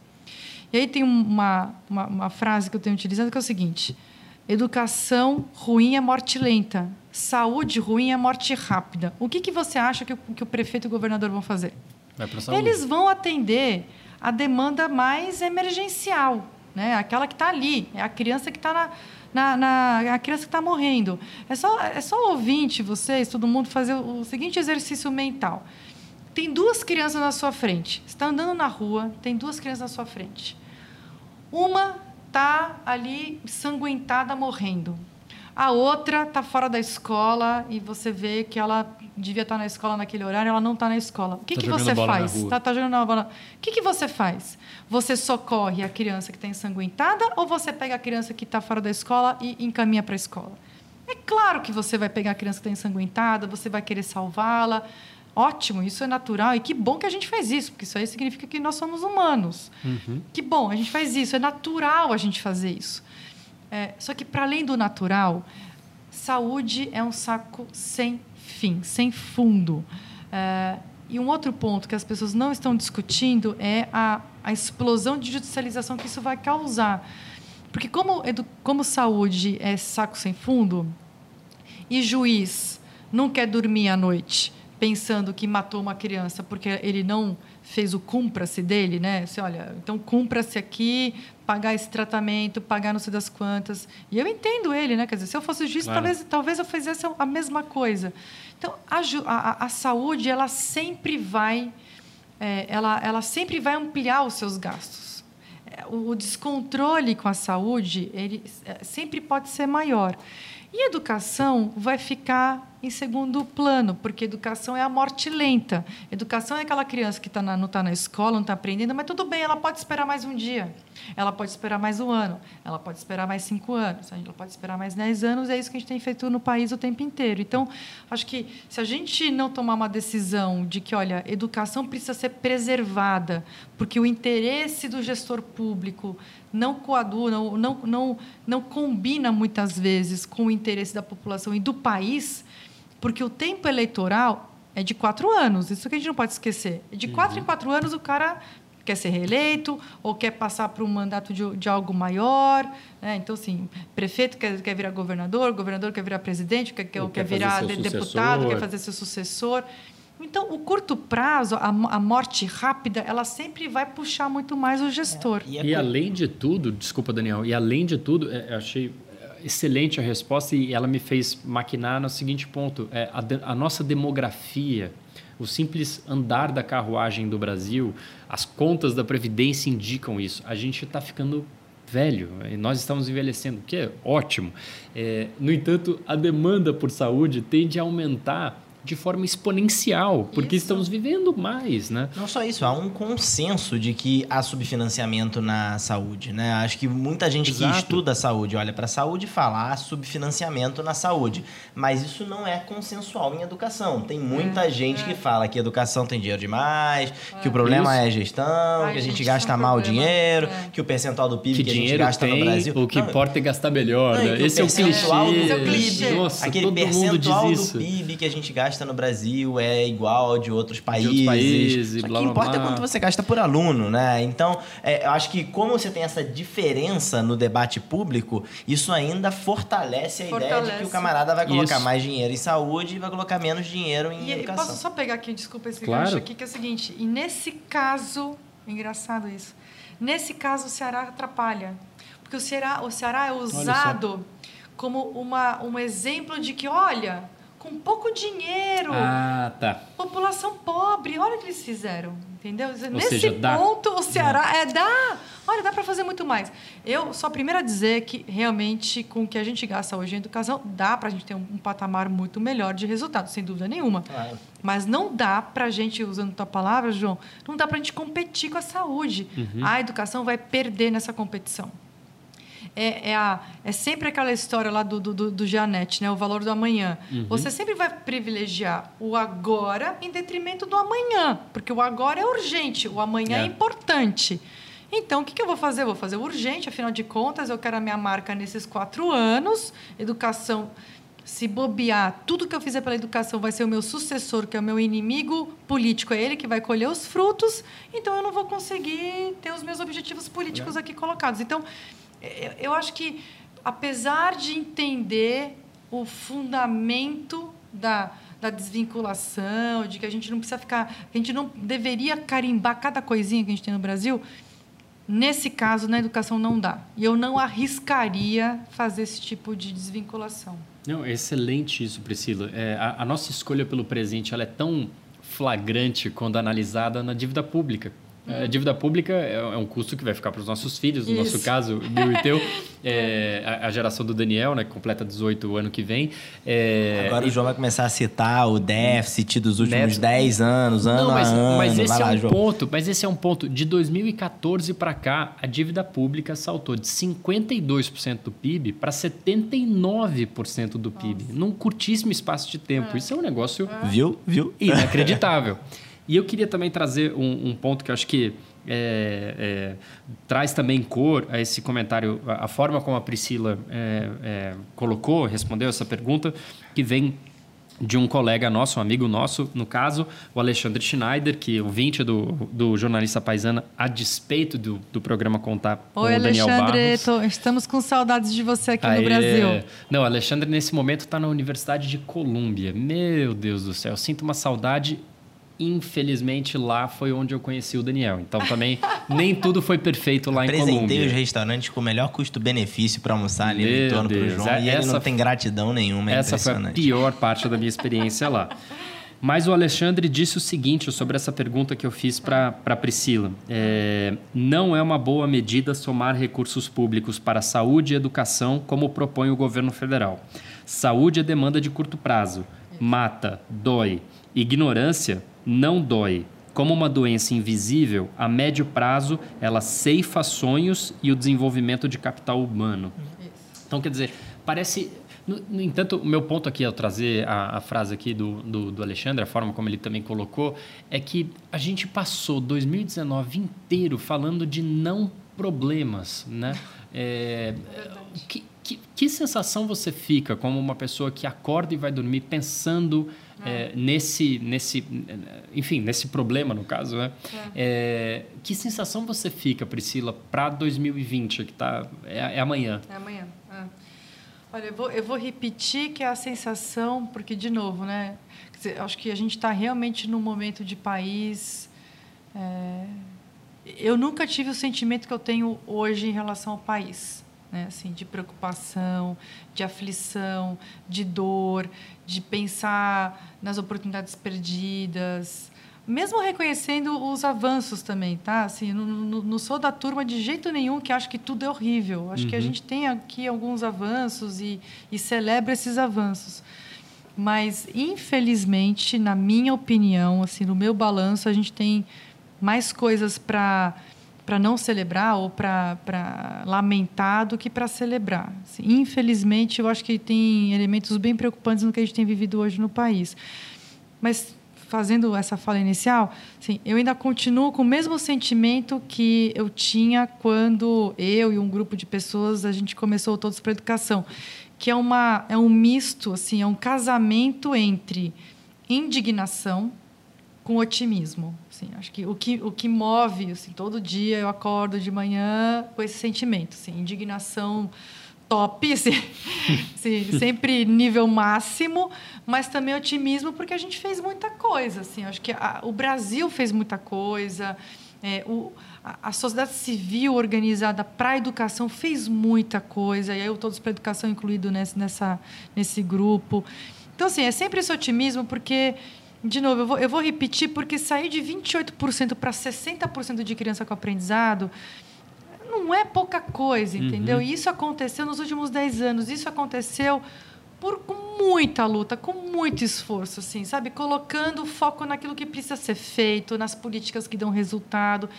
E aí tem uma, uma, uma frase que eu tenho utilizado que é o seguinte: educação ruim é morte lenta, saúde ruim é morte rápida. O que, que você acha que o, que o prefeito e o governador vão fazer? Eles vão atender a demanda mais emergencial, né? aquela que está ali, é a criança que está na, na, na, a criança que está morrendo. É só, é só ouvinte, vocês, todo mundo, fazer o seguinte exercício mental. Tem duas crianças na sua frente. Você está andando na rua, tem duas crianças na sua frente. Uma está ali sanguentada, morrendo. A outra está fora da escola e você vê que ela devia estar tá na escola naquele horário, ela não está na escola. O que, tá que você faz? Está tá jogando a bola. O que, que você faz? Você socorre a criança que está ensanguentada ou você pega a criança que está fora da escola e encaminha para a escola? É claro que você vai pegar a criança que está ensanguentada, você vai querer salvá-la. Ótimo, isso é natural e que bom que a gente faz isso, porque isso aí significa que nós somos humanos. Uhum. Que bom, a gente faz isso, é natural a gente fazer isso. É, só que, para além do natural, saúde é um saco sem fim, sem fundo. É, e um outro ponto que as pessoas não estão discutindo é a, a explosão de judicialização que isso vai causar. Porque, como, como saúde é saco sem fundo, e juiz não quer dormir à noite pensando que matou uma criança porque ele não fez o cumpra-se dele, né? Você, olha, então cumpra-se aqui, pagar esse tratamento, pagar não sei das quantas. E eu entendo ele, né? Quer dizer, se eu fosse juiz, claro. talvez, talvez eu fizesse a mesma coisa. Então, a, a, a saúde, ela sempre vai, é, ela, ela sempre vai ampliar os seus gastos. É, o, o descontrole com a saúde, ele é, sempre pode ser maior. E a educação vai ficar em segundo plano, porque educação é a morte lenta. Educação é aquela criança que tá na, não está na escola, não está aprendendo, mas tudo bem, ela pode esperar mais um dia, ela pode esperar mais um ano, ela pode esperar mais cinco anos, ela pode esperar mais dez anos, é isso que a gente tem feito no país o tempo inteiro. Então, acho que se a gente não tomar uma decisão de que, olha, educação precisa ser preservada, porque o interesse do gestor público não coaduna, não, não, não, não combina muitas vezes com o interesse da população e do país, porque o tempo eleitoral é de quatro anos, isso que a gente não pode esquecer. De quatro uhum. em quatro anos o cara quer ser reeleito ou quer passar para um mandato de, de algo maior. Né? Então, assim, prefeito quer, quer virar governador, governador quer virar presidente, quer, quer, quer virar deputado, quer fazer seu sucessor. Então, o curto prazo, a, a, morte rápida, ela sempre vai puxar muito mais o gestor.
É, e, é e, além de tudo, desculpa, Daniel, e além de tudo, é, eu achei excelente a resposta e ela me fez maquinar no seguinte ponto: é, a, a nossa demografia, o simples andar da carruagem do Brasil, as contas da Previdência indicam isso. A gente está ficando velho, nós estamos envelhecendo, o que é ótimo. É, no entanto, a demanda por saúde tende a aumentar de forma exponencial, porque isso. estamos vivendo mais, né?
Não só isso, há um consenso de que há subfinanciamento na saúde, né? Acho que muita gente Exato. que estuda a saúde olha para a saúde e fala há subfinanciamento na saúde, mas isso não é consensual em educação. Tem muita é, gente é. que fala que educação tem dinheiro demais, é. que o problema isso. é a gestão, Ai, que a gente, gente gasta mal o dinheiro, é. que o percentual do PIB que, que a gente gasta tem, no Brasil...
O que não, importa é gastar melhor, não, né? Esse é o clichê.
Do PIB, Nossa, Aquele percentual do PIB que a gente gasta gasta no Brasil é igual de outros países. De outros países, Só blá, que blá, importa blá. é quanto você gasta por aluno, né? Então, é, eu acho que como você tem essa diferença no debate público, isso ainda fortalece a fortalece. ideia de que o camarada vai colocar isso. mais dinheiro em saúde e vai colocar menos dinheiro em e, educação.
Posso só pegar aqui, desculpa esse claro. gancho aqui, que é o seguinte, e nesse caso, engraçado isso, nesse caso o Ceará atrapalha, porque o Ceará, o Ceará é usado como uma, um exemplo de que, olha, com pouco dinheiro.
Ah, tá.
População pobre, olha o que eles fizeram, entendeu? Ou Nesse seja, ponto, dá. o Ceará é dá. Olha, dá para fazer muito mais. Eu sou a primeira a dizer que realmente com o que a gente gasta hoje em educação, dá para a gente ter um, um, patamar muito melhor de resultado, sem dúvida nenhuma. Claro. Mas não dá para a gente, usando tua palavra, João, não dá para a gente competir com a saúde. Uhum. A educação vai perder nessa competição é, é, a, é sempre aquela história lá do, do, do Janete, né? o valor do amanhã. Uhum. Você sempre vai privilegiar o agora em detrimento do amanhã, porque o agora é urgente, o amanhã é, é importante. Então, o que, que eu vou fazer? Eu vou fazer urgente, afinal de contas, eu quero a minha marca nesses quatro anos, educação se bobear, tudo que eu fizer pela educação vai ser o meu sucessor, que é o meu inimigo político, é ele que vai colher os frutos, então eu não vou conseguir ter os meus objetivos políticos é. aqui colocados. Então, eu acho que, apesar de entender o fundamento da, da desvinculação, de que a gente não precisa ficar, a gente não deveria carimbar cada coisinha que a gente tem no Brasil, nesse caso, na educação não dá. E eu não arriscaria fazer esse tipo de desvinculação.
Não, é excelente isso, Priscila. É, a, a nossa escolha pelo presente ela é tão flagrante quando analisada na dívida pública. A dívida pública é, é um custo que vai ficar para os nossos filhos, no Isso. nosso caso, meu e teu, é, a, a, geração do Daniel, né, que completa 18 o ano que vem.
É, Agora e... o João vai começar a citar o déficit dos últimos Neto. 10 anos, ano Não, mas, a ano.
Mas esse, é lá, um ponto, mas esse é um ponto. De 2014 para cá, a dívida pública saltou de 52% do PIB para 79% do PIB, Nossa. num curtíssimo espaço de tempo. É. Isso é um negócio...
Viu? Viu?
Inacreditável. E eu queria também trazer um, um ponto que eu acho que é, é, traz também cor a esse comentário, a, a forma como a Priscila é, é, colocou, respondeu essa pergunta, que vem de um colega nosso, um amigo nosso, no caso, o Alexandre Schneider, que é ouvinte do, do jornalista paisana, a despeito do, do programa Contar
Oi, com o Daniel Alexandre, tô, estamos com saudades de você aqui Aê. no Brasil.
Não, Alexandre, nesse momento, está na Universidade de Colômbia. Meu Deus do céu, sinto uma saudade infelizmente lá foi onde eu conheci o Daniel. Então também nem tudo foi perfeito lá em Colômbia.
Apresentei os restaurantes com o melhor custo-benefício para almoçar ali Meu no entorno Deus. pro João é, e ele não tem gratidão nenhuma. É
essa foi a pior parte da minha experiência lá. Mas o Alexandre disse o seguinte sobre essa pergunta que eu fiz para a Priscila. É, não é uma boa medida somar recursos públicos para saúde e educação, como propõe o governo federal. Saúde é demanda de curto prazo mata, dói. Ignorância não dói. Como uma doença invisível, a médio prazo ela ceifa sonhos e o desenvolvimento de capital humano. Então, quer dizer, parece. No, no entanto, o meu ponto aqui ao trazer a, a frase aqui do, do, do, Alexandre, a forma como ele também colocou, é que a gente passou 2019 inteiro falando de não problemas, né? É, que, que, que, sensação você fica como uma pessoa que acorda e vai dormir pensando é, nesse, nesse, enfim, nesse problema no caso, né? É. é que sensação você fica, Priscila, para 2020 que tá é, é amanhã?
É amanhã. É. Olha, eu vou, eu vou repetir que é a sensação, porque de novo, né? Dizer, acho que a gente está realmente num momento de país. Eu nunca tive o sentimento que eu tenho hoje em relação ao país né? assim, de preocupação, de aflição, de dor, de pensar nas oportunidades perdidas, mesmo reconhecendo os avanços também, tá? Assim, não, não, não sou da turma de jeito nenhum que acha que tudo é horrível. Acho uhum. que a uhum. gente tem aqui alguns avanços e, e celebra esses avanços. Mas, infelizmente, na minha opinião, assim, no meu balanço, a gente tem mais coisas para para não celebrar ou para lamentar do que para celebrar. Assim, infelizmente, eu acho que tem elementos bem preocupantes no que a gente tem vivido hoje no país. Mas, fazendo essa fala inicial, assim, eu ainda continuo com o mesmo sentimento que eu tinha quando eu e um grupo de pessoas a gente começou todos para a educação, que é, uma, é um misto, assim, é um casamento entre indignação com otimismo. Assim, acho que o que, o que move, assim, todo dia eu acordo de manhã com esse sentimento, assim, indignação top, assim, assim, sempre nível máximo, mas também otimismo porque a gente fez muita coisa. Assim, acho que a, o Brasil fez muita coisa, é, o, a, a, sociedade civil organizada para a educação fez muita coisa, e aí eu todos para a educação incluído nesse, nessa, nesse grupo. Então, assim, é sempre esse otimismo, porque de novo, eu vou, eu vou repetir, porque sair de 28% para 60% de criança com aprendizado não é pouca coisa, uhum. entendeu? Uhum. E isso aconteceu nos últimos 10 anos. Isso aconteceu por com muita luta, com muito esforço, assim, sabe? Colocando foco naquilo que precisa ser feito, nas políticas que dão resultado.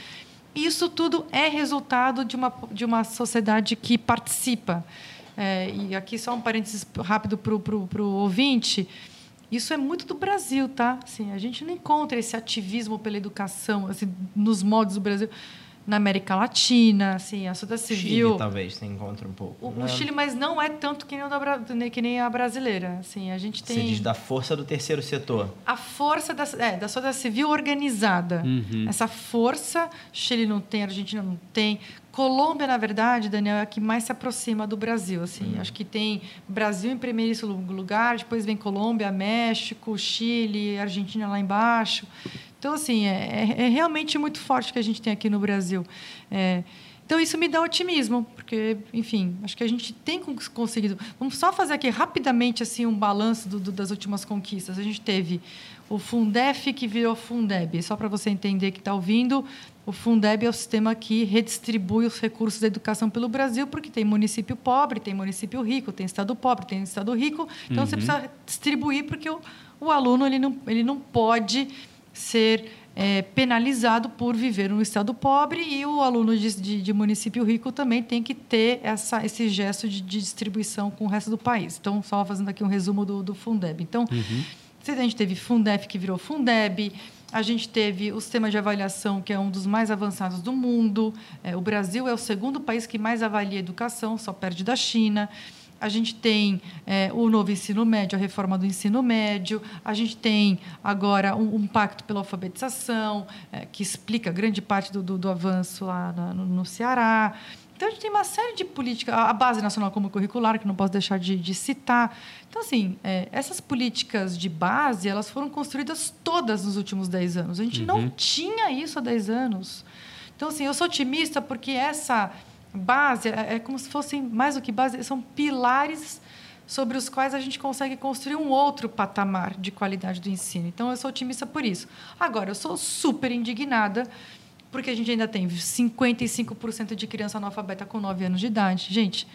Isso tudo é resultado de uma, de uma sociedade que participa. É, e aqui só um parênteses rápido para o ouvinte. Isso é muito do Brasil, tá? Assim, a gente não encontra esse ativismo pela educação assim, nos modos do Brasil na América Latina, assim, a sociedade civil.
Chile, talvez, você encontra um pouco.
O, o Chile, mas não é tanto que nem, da, que nem a brasileira. Assim, a gente tem. Você
diz da força do terceiro setor.
A força da, é, da sociedade civil organizada. Uhum. Essa força, Chile não tem, Argentina não tem. Colômbia, na verdade, Daniel, é a que mais se aproxima do Brasil. Assim. Uhum. Acho que tem Brasil em primeiríssimo lugar, depois vem Colômbia, México, Chile, Argentina lá embaixo. Então, assim, é, é, é realmente muito forte que a gente tem aqui no Brasil. É, então, isso me dá otimismo, porque, enfim, acho que a gente tem conseguido. Vamos só fazer aqui rapidamente assim um balanço do, do, das últimas conquistas. A gente teve o Fundef que virou Fundeb. Só para você entender que está ouvindo, o Fundeb é o sistema que redistribui os recursos da educação pelo Brasil, porque tem município pobre, tem município rico, tem estado pobre, tem estado rico. Então, uhum. você precisa distribuir, porque o, o aluno ele não, ele não pode ser é, penalizado por viver num estado pobre e o aluno de, de, de município rico também tem que ter essa, esse gesto de, de, distribuição com o resto do país. Então, só fazendo aqui um resumo do, do Fundeb. Então, uhum. a gente teve Fundef, que virou Fundeb, a gente teve o sistema de avaliação, que é um dos mais avançados do mundo. É, o Brasil é o segundo país que mais avalia a educação, só perde da China a gente tem é, o novo ensino médio, a reforma do ensino médio, a gente tem agora um, um pacto pela alfabetização, é, que explica grande parte do, do, do avanço lá no, no, Ceará. Então, a gente tem uma série de políticas, a Base Nacional Comum Curricular, que não posso deixar de, de citar. Então, assim, é, essas políticas de base, elas foram construídas todas nos últimos 10 anos. A gente uhum. não tinha isso há 10 anos. Então, assim, eu sou otimista porque essa base, é, é como se fossem, mais do que base, são pilares sobre os quais a gente consegue construir um outro patamar de qualidade do ensino. Então, eu sou otimista por isso. Agora, eu sou super indignada porque a gente ainda tem 55% de criança analfabeta com 9 anos de idade. Gente,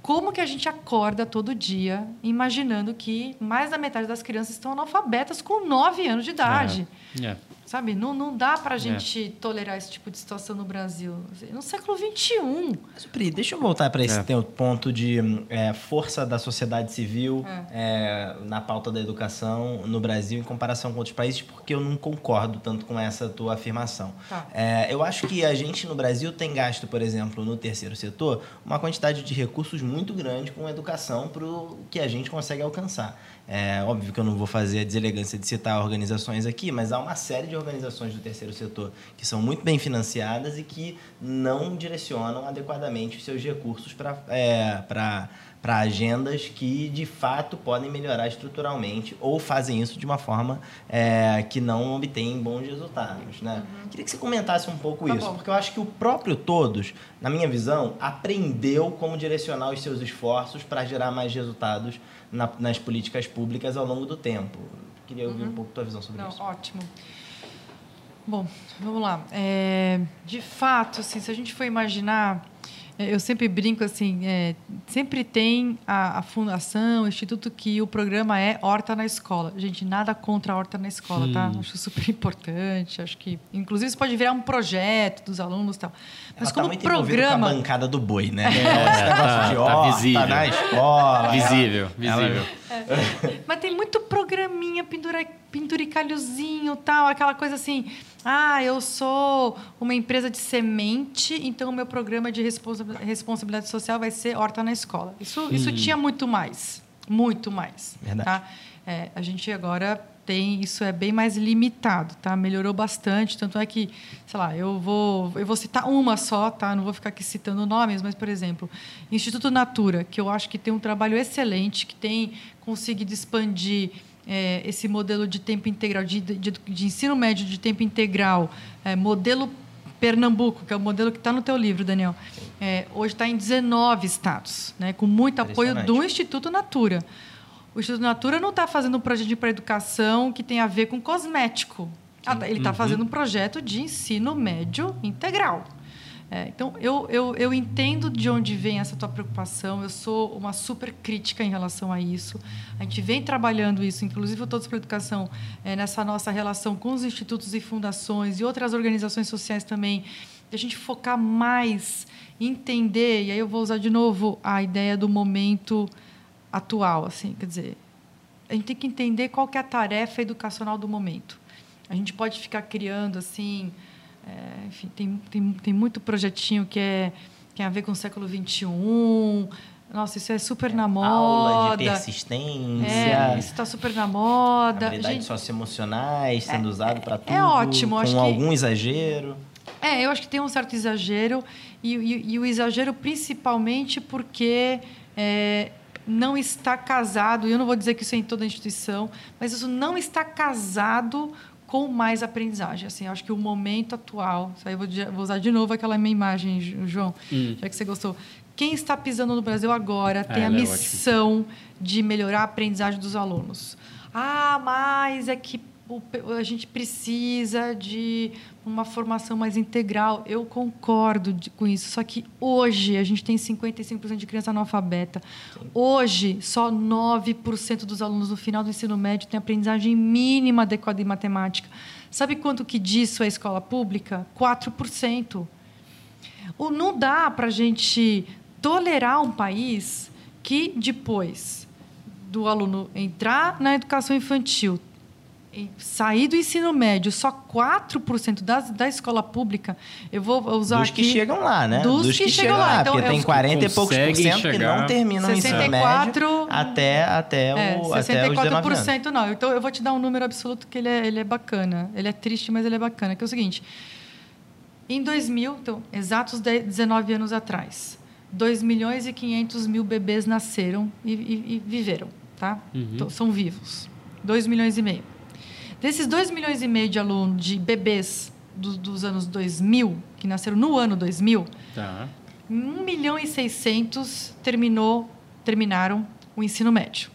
como que a gente acorda todo dia imaginando que mais da metade das crianças estão analfabetas com 9 anos de idade?
É. É.
Sabe, não, não dá para a gente é. tolerar esse tipo de situação no Brasil. No século XXI.
Mas, Pri, deixa eu voltar para esse é. teu ponto de é, força da sociedade civil é. é. na pauta da educação no Brasil em comparação com outros países, porque eu não concordo tanto com essa tua afirmação. Tá. É, eu acho que a gente no Brasil tem gasto, por exemplo, no terceiro setor, uma quantidade de recursos muito grande com educação para o que a gente consegue alcançar. É óbvio que eu não vou fazer a deselegância de citar organizações aqui, mas há uma série de organizações do terceiro setor que são muito bem financiadas e que não direcionam adequadamente os seus recursos para é, agendas que de fato podem melhorar estruturalmente ou fazem isso de uma forma é, que não obtém bons resultados. Né? Uhum. Queria que você comentasse um pouco tá isso, bom. porque eu acho que o próprio Todos, na minha visão, aprendeu como direcionar os seus esforços para gerar mais resultados na, nas políticas públicas ao longo do tempo. Queria ouvir uhum. um pouco a tua visão sobre
Não,
isso.
Ótimo. Bom, vamos lá. É, de fato, assim, se a gente for imaginar é, eu sempre brinco assim, é, sempre tem a, a, fundação, o instituto que o programa é horta na escola. Gente, nada contra a horta na escola, tá? Acho super importante. Acho que, inclusive, isso pode virar um projeto dos alunos, tal.
Mas Ela como tá muito programa, com a bancada do boi, né?
É, é esse negócio tá, de tá horta tá visível. na
escola.
Visível, visível.
É. Mas tem muito programinha, pendura, penduricalhozinho, tal, aquela coisa assim ah, eu sou uma empresa de semente, então o meu programa de responsabilidade social vai ser horta na escola. Isso, isso hum. tinha muito mais, muito mais.
Verdade.
Tá? É, a gente agora tem, isso é bem mais limitado, tá? Melhorou bastante, tanto é que, sei lá, eu vou, eu vou citar uma só, tá? Não vou ficar aqui citando nomes, mas, por exemplo, Instituto Natura, que eu acho que tem um trabalho excelente, que tem conseguido expandir é, esse modelo de tempo integral, de, de, de ensino médio de tempo integral, é, modelo Pernambuco, que é o modelo que está no teu livro, Daniel, é, hoje está em 19 estados, né, com muito apoio do Instituto Natura. O Instituto Natura não está fazendo um projeto para educação que tem a ver com cosmético. Ah, tá, ele está uhum. fazendo um projeto de ensino médio integral. É, então, eu, eu, eu entendo de onde vem essa tua preocupação, eu sou uma super crítica em relação a isso. A gente vem trabalhando isso, inclusive o Todos para a Educação, é, nessa nossa relação com os institutos e fundações e outras organizações sociais também, de a gente focar mais, entender, e aí eu vou usar de novo a ideia do momento atual, assim, quer dizer, a gente tem que entender qual que é a tarefa educacional do momento. A gente pode ficar criando, assim, é, enfim, tem, tem, tem muito projetinho que é, tem a ver com o século XXI. Nossa, isso é super é, na moda.
Aula de persistência.
É, isso está super na moda.
Habilidades Gente, socioemocionais sendo é, usado para é tudo.
É ótimo.
Com
acho
algum que, exagero.
É, eu acho que tem um certo exagero. E, e, e o exagero principalmente porque é, não está casado, e eu não vou dizer que isso é em toda a instituição, mas isso não está casado com mais aprendizagem. Assim, acho que o momento atual, aí vou, vou, usar de novo aquela minha imagem, João, hum. já que você gostou. Quem está pisando no Brasil agora tem a é missão é de melhorar a aprendizagem dos alunos. Ah, mas é que a gente precisa de uma formação mais integral. Eu concordo de, com isso. Só que hoje a gente tem 55% de criança analfabeta. Hoje, só 9% dos alunos no final do ensino médio têm aprendizagem mínima adequada em matemática. Sabe quanto que disso é escola pública? 4%. O, não dá para a gente tolerar um país que depois do aluno entrar na educação infantil, sair do ensino médio, só 4% das, da escola pública, eu vou usar
dos
aqui...
que chegam lá, né?
Dos, dos que, que, chegam lá.
Então, porque tem 40 e poucos por cento que não terminam 64, o ensino médio até, até, o, é, 64%
até não. Então, eu vou te dar um número absoluto que ele é, ele é bacana. Ele é triste, mas ele é bacana. Que é o seguinte, em 2000, então, exatos 19 anos atrás, 2 milhões e 500 mil bebês nasceram e, e, e viveram, tá? Uhum. Então, são vivos. 2 milhões e meio. Desses 2 milhões e meio de alunos, de bebês do, dos anos 2000, que nasceram no ano 2000, tá. 1 milhão e 600 terminou, terminaram o ensino médio.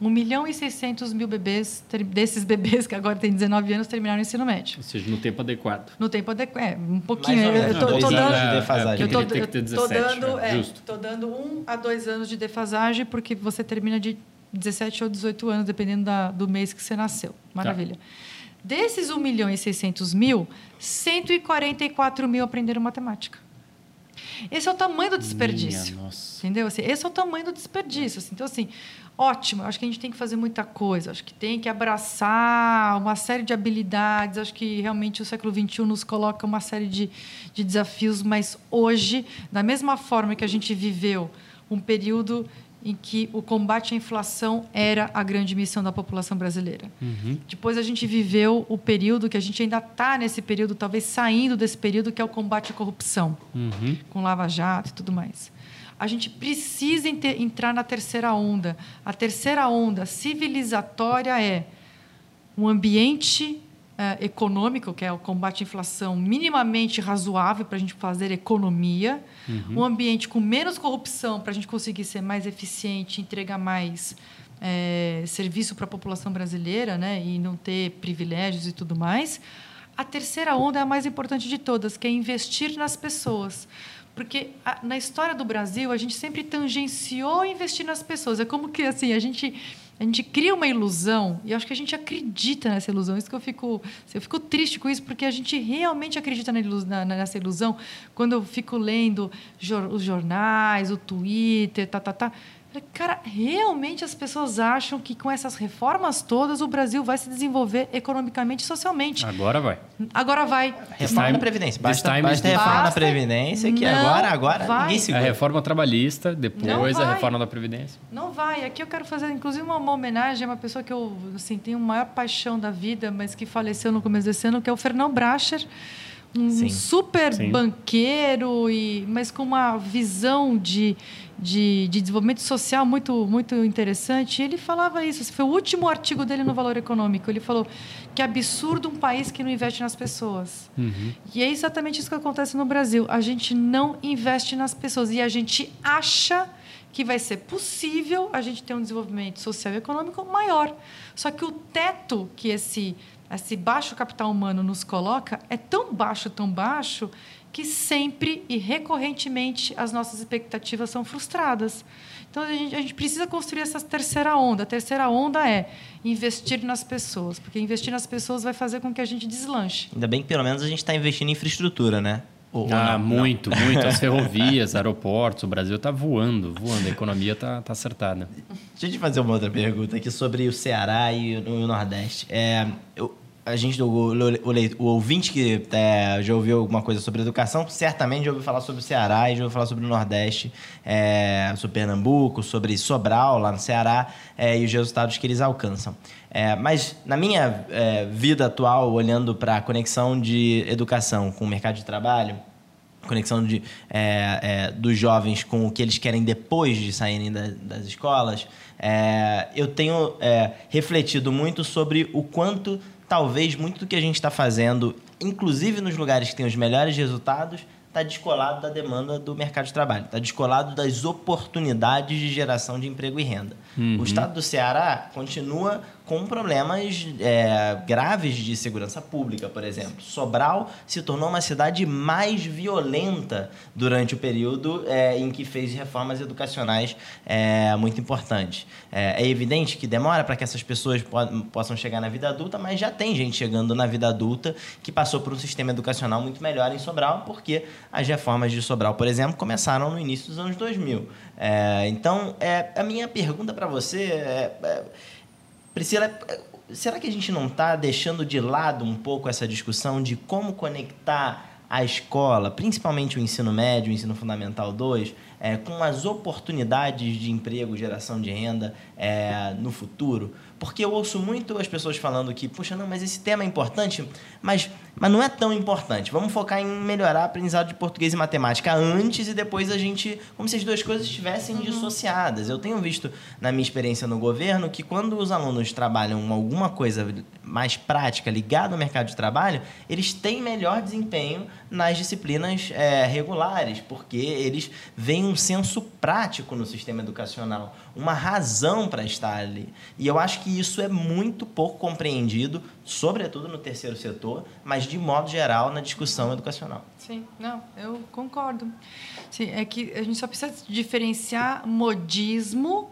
1 milhão e 600 mil bebês, desses bebês que agora têm 19 anos, terminaram o ensino médio.
Ou seja, no tempo adequado.
No tempo adequado. É, um pouquinho.
Mais ou menos,
eu tô
anos
dando,
de defasagem.
eu
17,
dando,
é,
é, dando um a dois anos de defasagem, porque você termina de 17 ou 18 anos, dependendo da, do mês que você nasceu. Maravilha. Desses 1 milhão e 600 mil, 144 mil aprenderam matemática. Esse é o tamanho do desperdício.
Minha.
Entendeu? Assim, esse é o tamanho do desperdício. assim. Então, assim, ótimo. Acho que a gente tem que fazer muita coisa. Acho que tem que abraçar uma série de habilidades. Acho que realmente o século XXI nos coloca uma série de, de desafios. Mas hoje, da mesma forma que a gente viveu um período em que o combate à inflação era a grande missão da população brasileira. Depois a gente viveu o período que a gente ainda está nesse período, talvez saindo desse período, que é o combate à corrupção
Uhum.
com Lava Jato e tudo mais. A gente precisa entrar na terceira onda. A terceira onda civilizatória é um ambiente eh, econômico, que é o combate à inflação, minimamente razoável para a gente fazer economia, um ambiente com menos corrupção para a gente conseguir ser mais eficiente, entregar mais eh, serviço para a população brasileira né, e não ter privilégios e tudo mais. A terceira onda é a mais importante de todas, que é investir nas pessoas. Porque a- na história do Brasil, a gente sempre tangenciou investir nas pessoas. É como que assim, a gente a gente cria uma ilusão e acho que a gente acredita nessa ilusão. Isso que eu fico, eu fico triste com isso porque a gente realmente acredita nessa ilusão quando eu fico lendo os jornais, o Twitter, tá, tá, tá. Cara, realmente as pessoas acham que com essas reformas todas o Brasil vai se desenvolver economicamente e socialmente.
Agora vai.
Agora vai.
Reforma
time-
da Previdência. Basta,
time
basta reforma da. Previdência, que
Não
agora, agora
vai.
ninguém
A
segura.
reforma trabalhista, depois a reforma da Previdência.
Não vai. Aqui eu quero fazer, inclusive, uma, uma homenagem a uma pessoa que eu assim, tenho maior paixão da vida, mas que faleceu no começo desse ano, que é o Fernão Bracher. Um
Sim.
super
Sim.
banqueiro, e, mas com uma visão de, de, de desenvolvimento social muito, muito interessante. E ele falava isso. esse Foi o último artigo dele no Valor Econômico. Ele falou que é absurdo um país que não investe nas pessoas. E é exatamente isso que acontece no Brasil. A gente não investe nas pessoas e a gente acha que vai ser possível a gente ter um desenvolvimento social e econômico maior. Só que o teto que esse, esse baixo capital humano nos coloca é tão baixo, tão baixo, que sempre e recorrentemente as nossas expectativas são frustradas. Então, a gente, a gente precisa construir essa terceira onda. A terceira onda é investir nas pessoas, porque investir nas pessoas vai fazer com que a gente deslanche.
Ainda bem que pelo menos a gente está investindo em infraestrutura, né? Ou-
Ah,
não?
muito, muito. As ferrovias, aeroportos, o Brasil está voando, voando. A economia está tá acertada.
Deixa eu te fazer uma outra pergunta aqui sobre o Ceará e o, o Nordeste. É, eu- a gente, o, o, o ouvinte que é, já ouviu alguma coisa sobre educação, certamente já ouviu falar sobre o Ceará e já ouviu falar sobre o Nordeste, é, sobre Pernambuco, sobre Sobral, lá no Ceará, é, e os resultados que eles alcançam. É, mas na minha é, vida atual, olhando para a conexão de educação com o mercado de trabalho, conexão de, é, dos jovens com o que eles querem depois de saírem da- das escolas, eu tenho refletido muito sobre o quanto, talvez, muito do que a gente está fazendo, inclusive nos lugares que têm os melhores resultados, está descolado da demanda do mercado de trabalho, está descolado das oportunidades de geração de emprego e renda. O estado do Ceará continua com problemas é, graves de segurança pública, por exemplo. Sobral se tornou uma cidade mais violenta durante o período é, em que fez reformas educacionais é, muito importantes. É, é evidente que demora para que essas pessoas po- possam chegar na vida adulta, mas já tem gente chegando na vida adulta que passou por um sistema educacional muito melhor em Sobral, porque as reformas de Sobral, por exemplo, começaram no início dos anos 2000. É, então, é, a minha pergunta para você é, é Priscila, será que a gente não está deixando de lado um pouco essa discussão de como conectar a escola, principalmente o ensino médio, o ensino fundamental 2, é, com as oportunidades de emprego, geração de renda é, no futuro? Porque eu ouço muito as pessoas falando que, puxa, não, mas esse tema é importante, mas, mas não é tão importante. Vamos focar em melhorar o aprendizado de português e matemática antes e depois a gente. Como se as duas coisas estivessem dissociadas. Eu tenho visto, na minha experiência no governo, que quando os alunos trabalham alguma coisa mais prática ligada ao mercado de trabalho, eles têm melhor desempenho nas disciplinas é, regulares, porque eles veem um senso prático no sistema educacional, uma razão para estar ali. E eu acho que isso é muito pouco compreendido, sobretudo no terceiro setor, mas de modo geral na discussão educacional.
Sim, não, eu concordo. Sim, é que a gente só precisa diferenciar modismo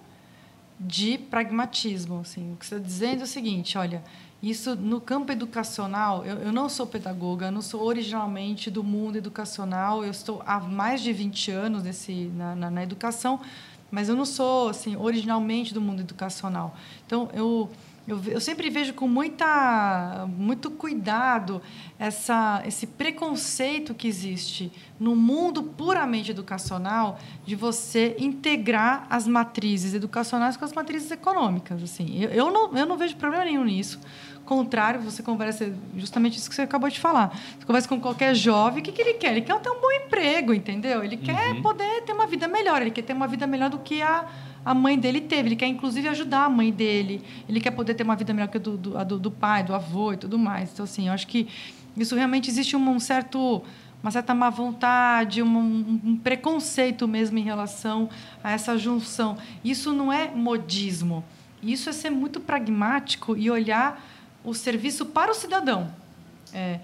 de pragmatismo. Assim. O que você está dizendo é o seguinte, olha, isso no campo educacional, eu, eu não sou pedagoga, eu não sou originalmente do mundo educacional, eu estou há mais de 20 anos nesse, na, na, na educação, mas eu não sou assim originalmente do mundo educacional. Então, eu eu, eu, sempre vejo com muita, muito cuidado essa, esse preconceito que existe no mundo puramente educacional de você integrar as matrizes educacionais com as matrizes econômicas. Assim, eu, eu, não, eu não vejo problema nenhum nisso. Contrário, você conversa justamente isso que você acabou de falar. Você conversa com qualquer jovem, o que, que ele quer? Ele quer ter um bom emprego, entendeu? Ele uhum. quer poder ter uma vida melhor, ele quer ter uma vida melhor do que a a mãe dele teve. Ele quer, inclusive, ajudar a mãe dele. Ele quer poder ter uma vida melhor que a do, do, a do, do pai, do avô e tudo mais. Então, assim, eu acho que isso realmente existe um, um certo uma certa má vontade, um, um, preconceito mesmo em relação a essa junção. Isso não é modismo. Isso é ser muito pragmático e olhar o serviço para o cidadão. É,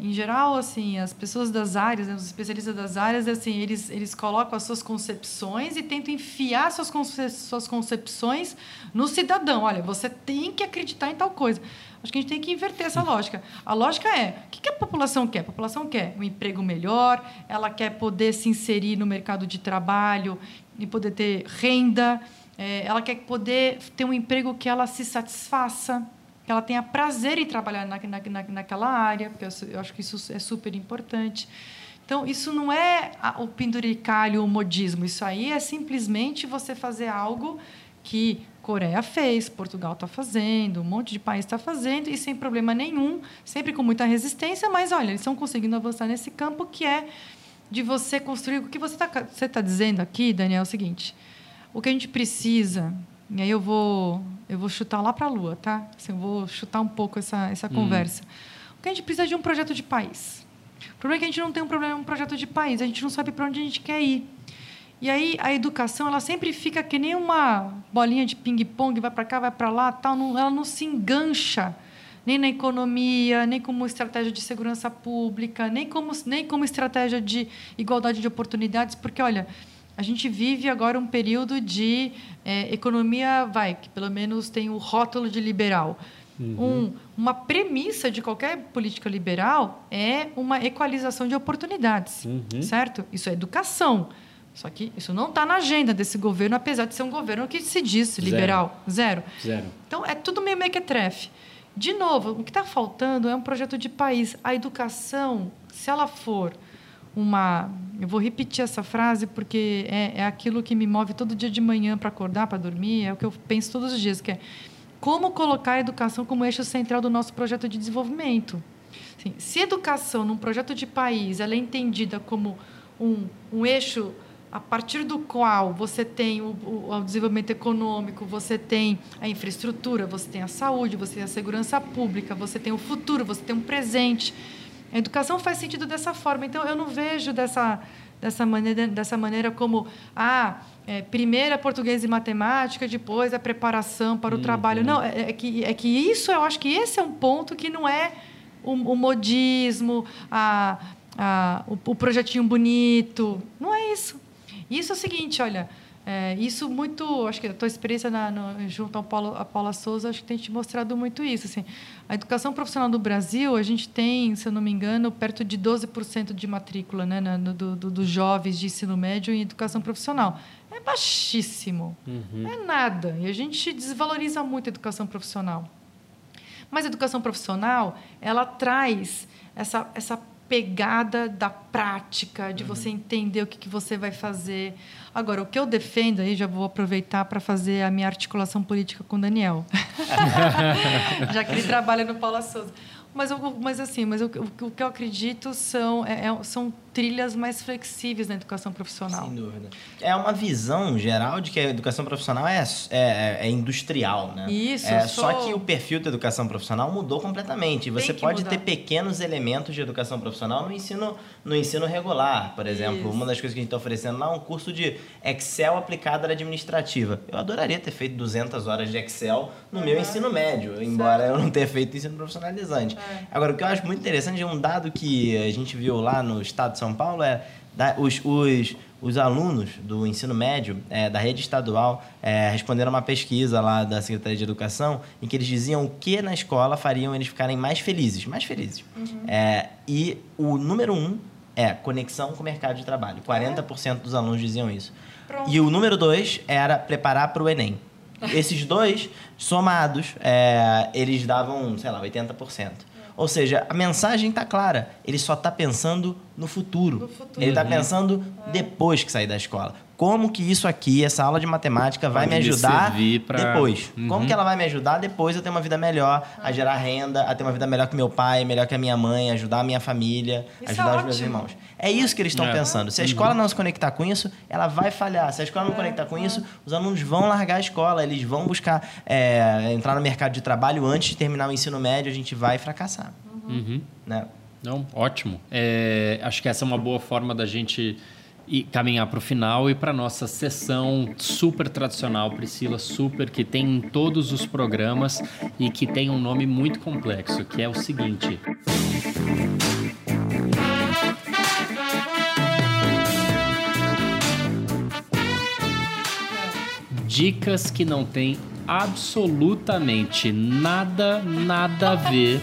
em geral, assim, as pessoas das áreas, né, os especialistas das áreas, assim, eles, eles colocam as suas concepções e tentam enfiar suas, conce suas concepções no cidadão. Olha, você tem que acreditar em tal coisa. Acho que a gente tem que inverter essa lógica. A lógica é: o que a população quer? A população quer um emprego melhor, ela quer poder se inserir no mercado de trabalho e poder ter renda, é, ela quer poder ter um emprego que ela se satisfaça que ela tenha prazer em trabalhar na, na, naquela área, porque eu, acho que isso é super importante. Então, isso não é o penduricalho, o modismo. Isso aí é simplesmente você fazer algo que Coreia fez, Portugal está fazendo, um monte de país está fazendo, e sem problema nenhum, sempre com muita resistência, mas olha, eles estão conseguindo avançar nesse campo que é de você construir. O que você está tá dizendo aqui, Daniel, é o seguinte: o que a gente precisa e aí eu vou, eu vou chutar lá para a lua, tá? Assim, eu vou chutar um pouco essa, essa hum. conversa. Porque a gente precisa de um projeto de país. O problema é que a gente não tem um problema um projeto de país, a gente não sabe para onde a gente quer ir. E aí a educação, ela sempre fica que nem uma bolinha de ping-pong, vai para cá, vai para lá, tal, não, ela não se engancha nem na economia, nem como estratégia de segurança pública, nem como, nem como estratégia de igualdade de oportunidades, porque, olha, a gente vive agora um período de é, economia, vai, que pelo menos tem o rótulo de liberal. Uhum. Um, uma premissa de qualquer política liberal é uma equalização de oportunidades, uhum. certo? Isso é educação. Só que isso não está na agenda desse governo, apesar de ser um governo que se diz liberal. Zero.
Zero. Zero.
Então, é tudo meio mequetrefe. De novo, o que está faltando é um projeto de país. A educação, se ela for uma. Eu vou repetir essa frase porque é, é aquilo que me move todo dia de manhã para acordar, para dormir, é o que eu penso todos os dias, que é como colocar a educação como eixo central do nosso projeto de desenvolvimento. Assim, se educação, num projeto de país, ela é entendida como um, um eixo a partir do qual você tem o, o, o, desenvolvimento econômico, você tem a infraestrutura, você tem a saúde, você tem a segurança pública, você tem o futuro, você tem um presente. A educação faz sentido dessa forma. Então, eu não vejo dessa, dessa, maneira, dessa maneira como, ah, é, primeiro é português e matemática, depois a é preparação para o uhum. trabalho. Não, é, é, que, é que isso, eu acho que esse é um ponto que não é o, o modismo, a, a, o, o projetinho bonito. Não é isso. Isso é o seguinte, olha é, isso muito, acho que a tua experiência na, no, junto ao Paulo, a Paula Souza, acho que tem te mostrado muito isso. Assim, a educação profissional do Brasil, a gente tem, se eu não me engano, perto de 12% de matrícula né, na, no, do, do, dos jovens de ensino médio em educação profissional. É baixíssimo, uhum. é nada. E a gente desvaloriza muito a educação profissional. Mas a educação profissional, ela traz essa, essa pegada da prática, de uhum. você entender o que, que você vai fazer. Agora, o que eu defendo, aí já vou aproveitar para fazer a minha articulação política com o Daniel, já que ele trabalha no Paula Souza. Mas, mas assim, mas o, que eu acredito são, é, é, são trilhas mais flexíveis na educação profissional.
Sem dúvida. É uma visão geral de que a educação profissional é, é, é industrial, né?
Isso.
É,
sou...
Só que o perfil da educação profissional mudou completamente. Você pode
mudar.
ter pequenos elementos de educação profissional no ensino, no ensino regular, por exemplo.
Isso.
Uma das coisas que a gente está oferecendo lá é um curso de Excel aplicado à administrativa. Eu adoraria ter feito 200 horas de Excel no meu ensino médio, embora eu não tenha feito ensino profissionalizante.
É.
Agora, o que eu acho muito interessante é um dado que a gente viu lá no estado de São Paulo é da- os, os, os alunos do ensino médio é, da rede estadual é, responderam uma pesquisa lá da Secretaria de Educação em que eles diziam o que na escola fariam eles ficarem mais felizes, mais felizes. É, e o número um é conexão com o mercado de trabalho. 40% dos alunos diziam isso.
Pronto.
E o número dois era preparar para o Enem. Esses dois, somados, é, eles davam, sei lá, 80%. Ou seja, a mensagem está clara. Ele só está pensando no futuro.
No futuro.
Ele está pensando depois que sair da escola. Como que isso aqui, essa aula de matemática, vai me ajudar
pra-
depois?
Uhum.
Como que ela vai me ajudar depois a ter uma vida melhor, a gerar renda, a ter uma vida melhor que meu pai, melhor que a minha mãe, ajudar a minha família,
Isso
ajudar
é
os meus irmãos. É isso que eles estão
É.
pensando. Se a escola não se conectar com isso, ela vai falhar. Se a escola não conectar com isso, os alunos vão largar a escola, eles vão buscar é, entrar no mercado de trabalho antes de terminar o ensino médio, a gente vai fracassar.
Uhum.
Né?
Não, ótimo. É, acho que essa é uma boa forma da gente ir caminhar para o final e para nossa sessão super tradicional, Priscila, super, que tem em todos os programas e que tem um nome muito complexo, que é o seguinte. Dicas que não tem absolutamente nada, nada a ver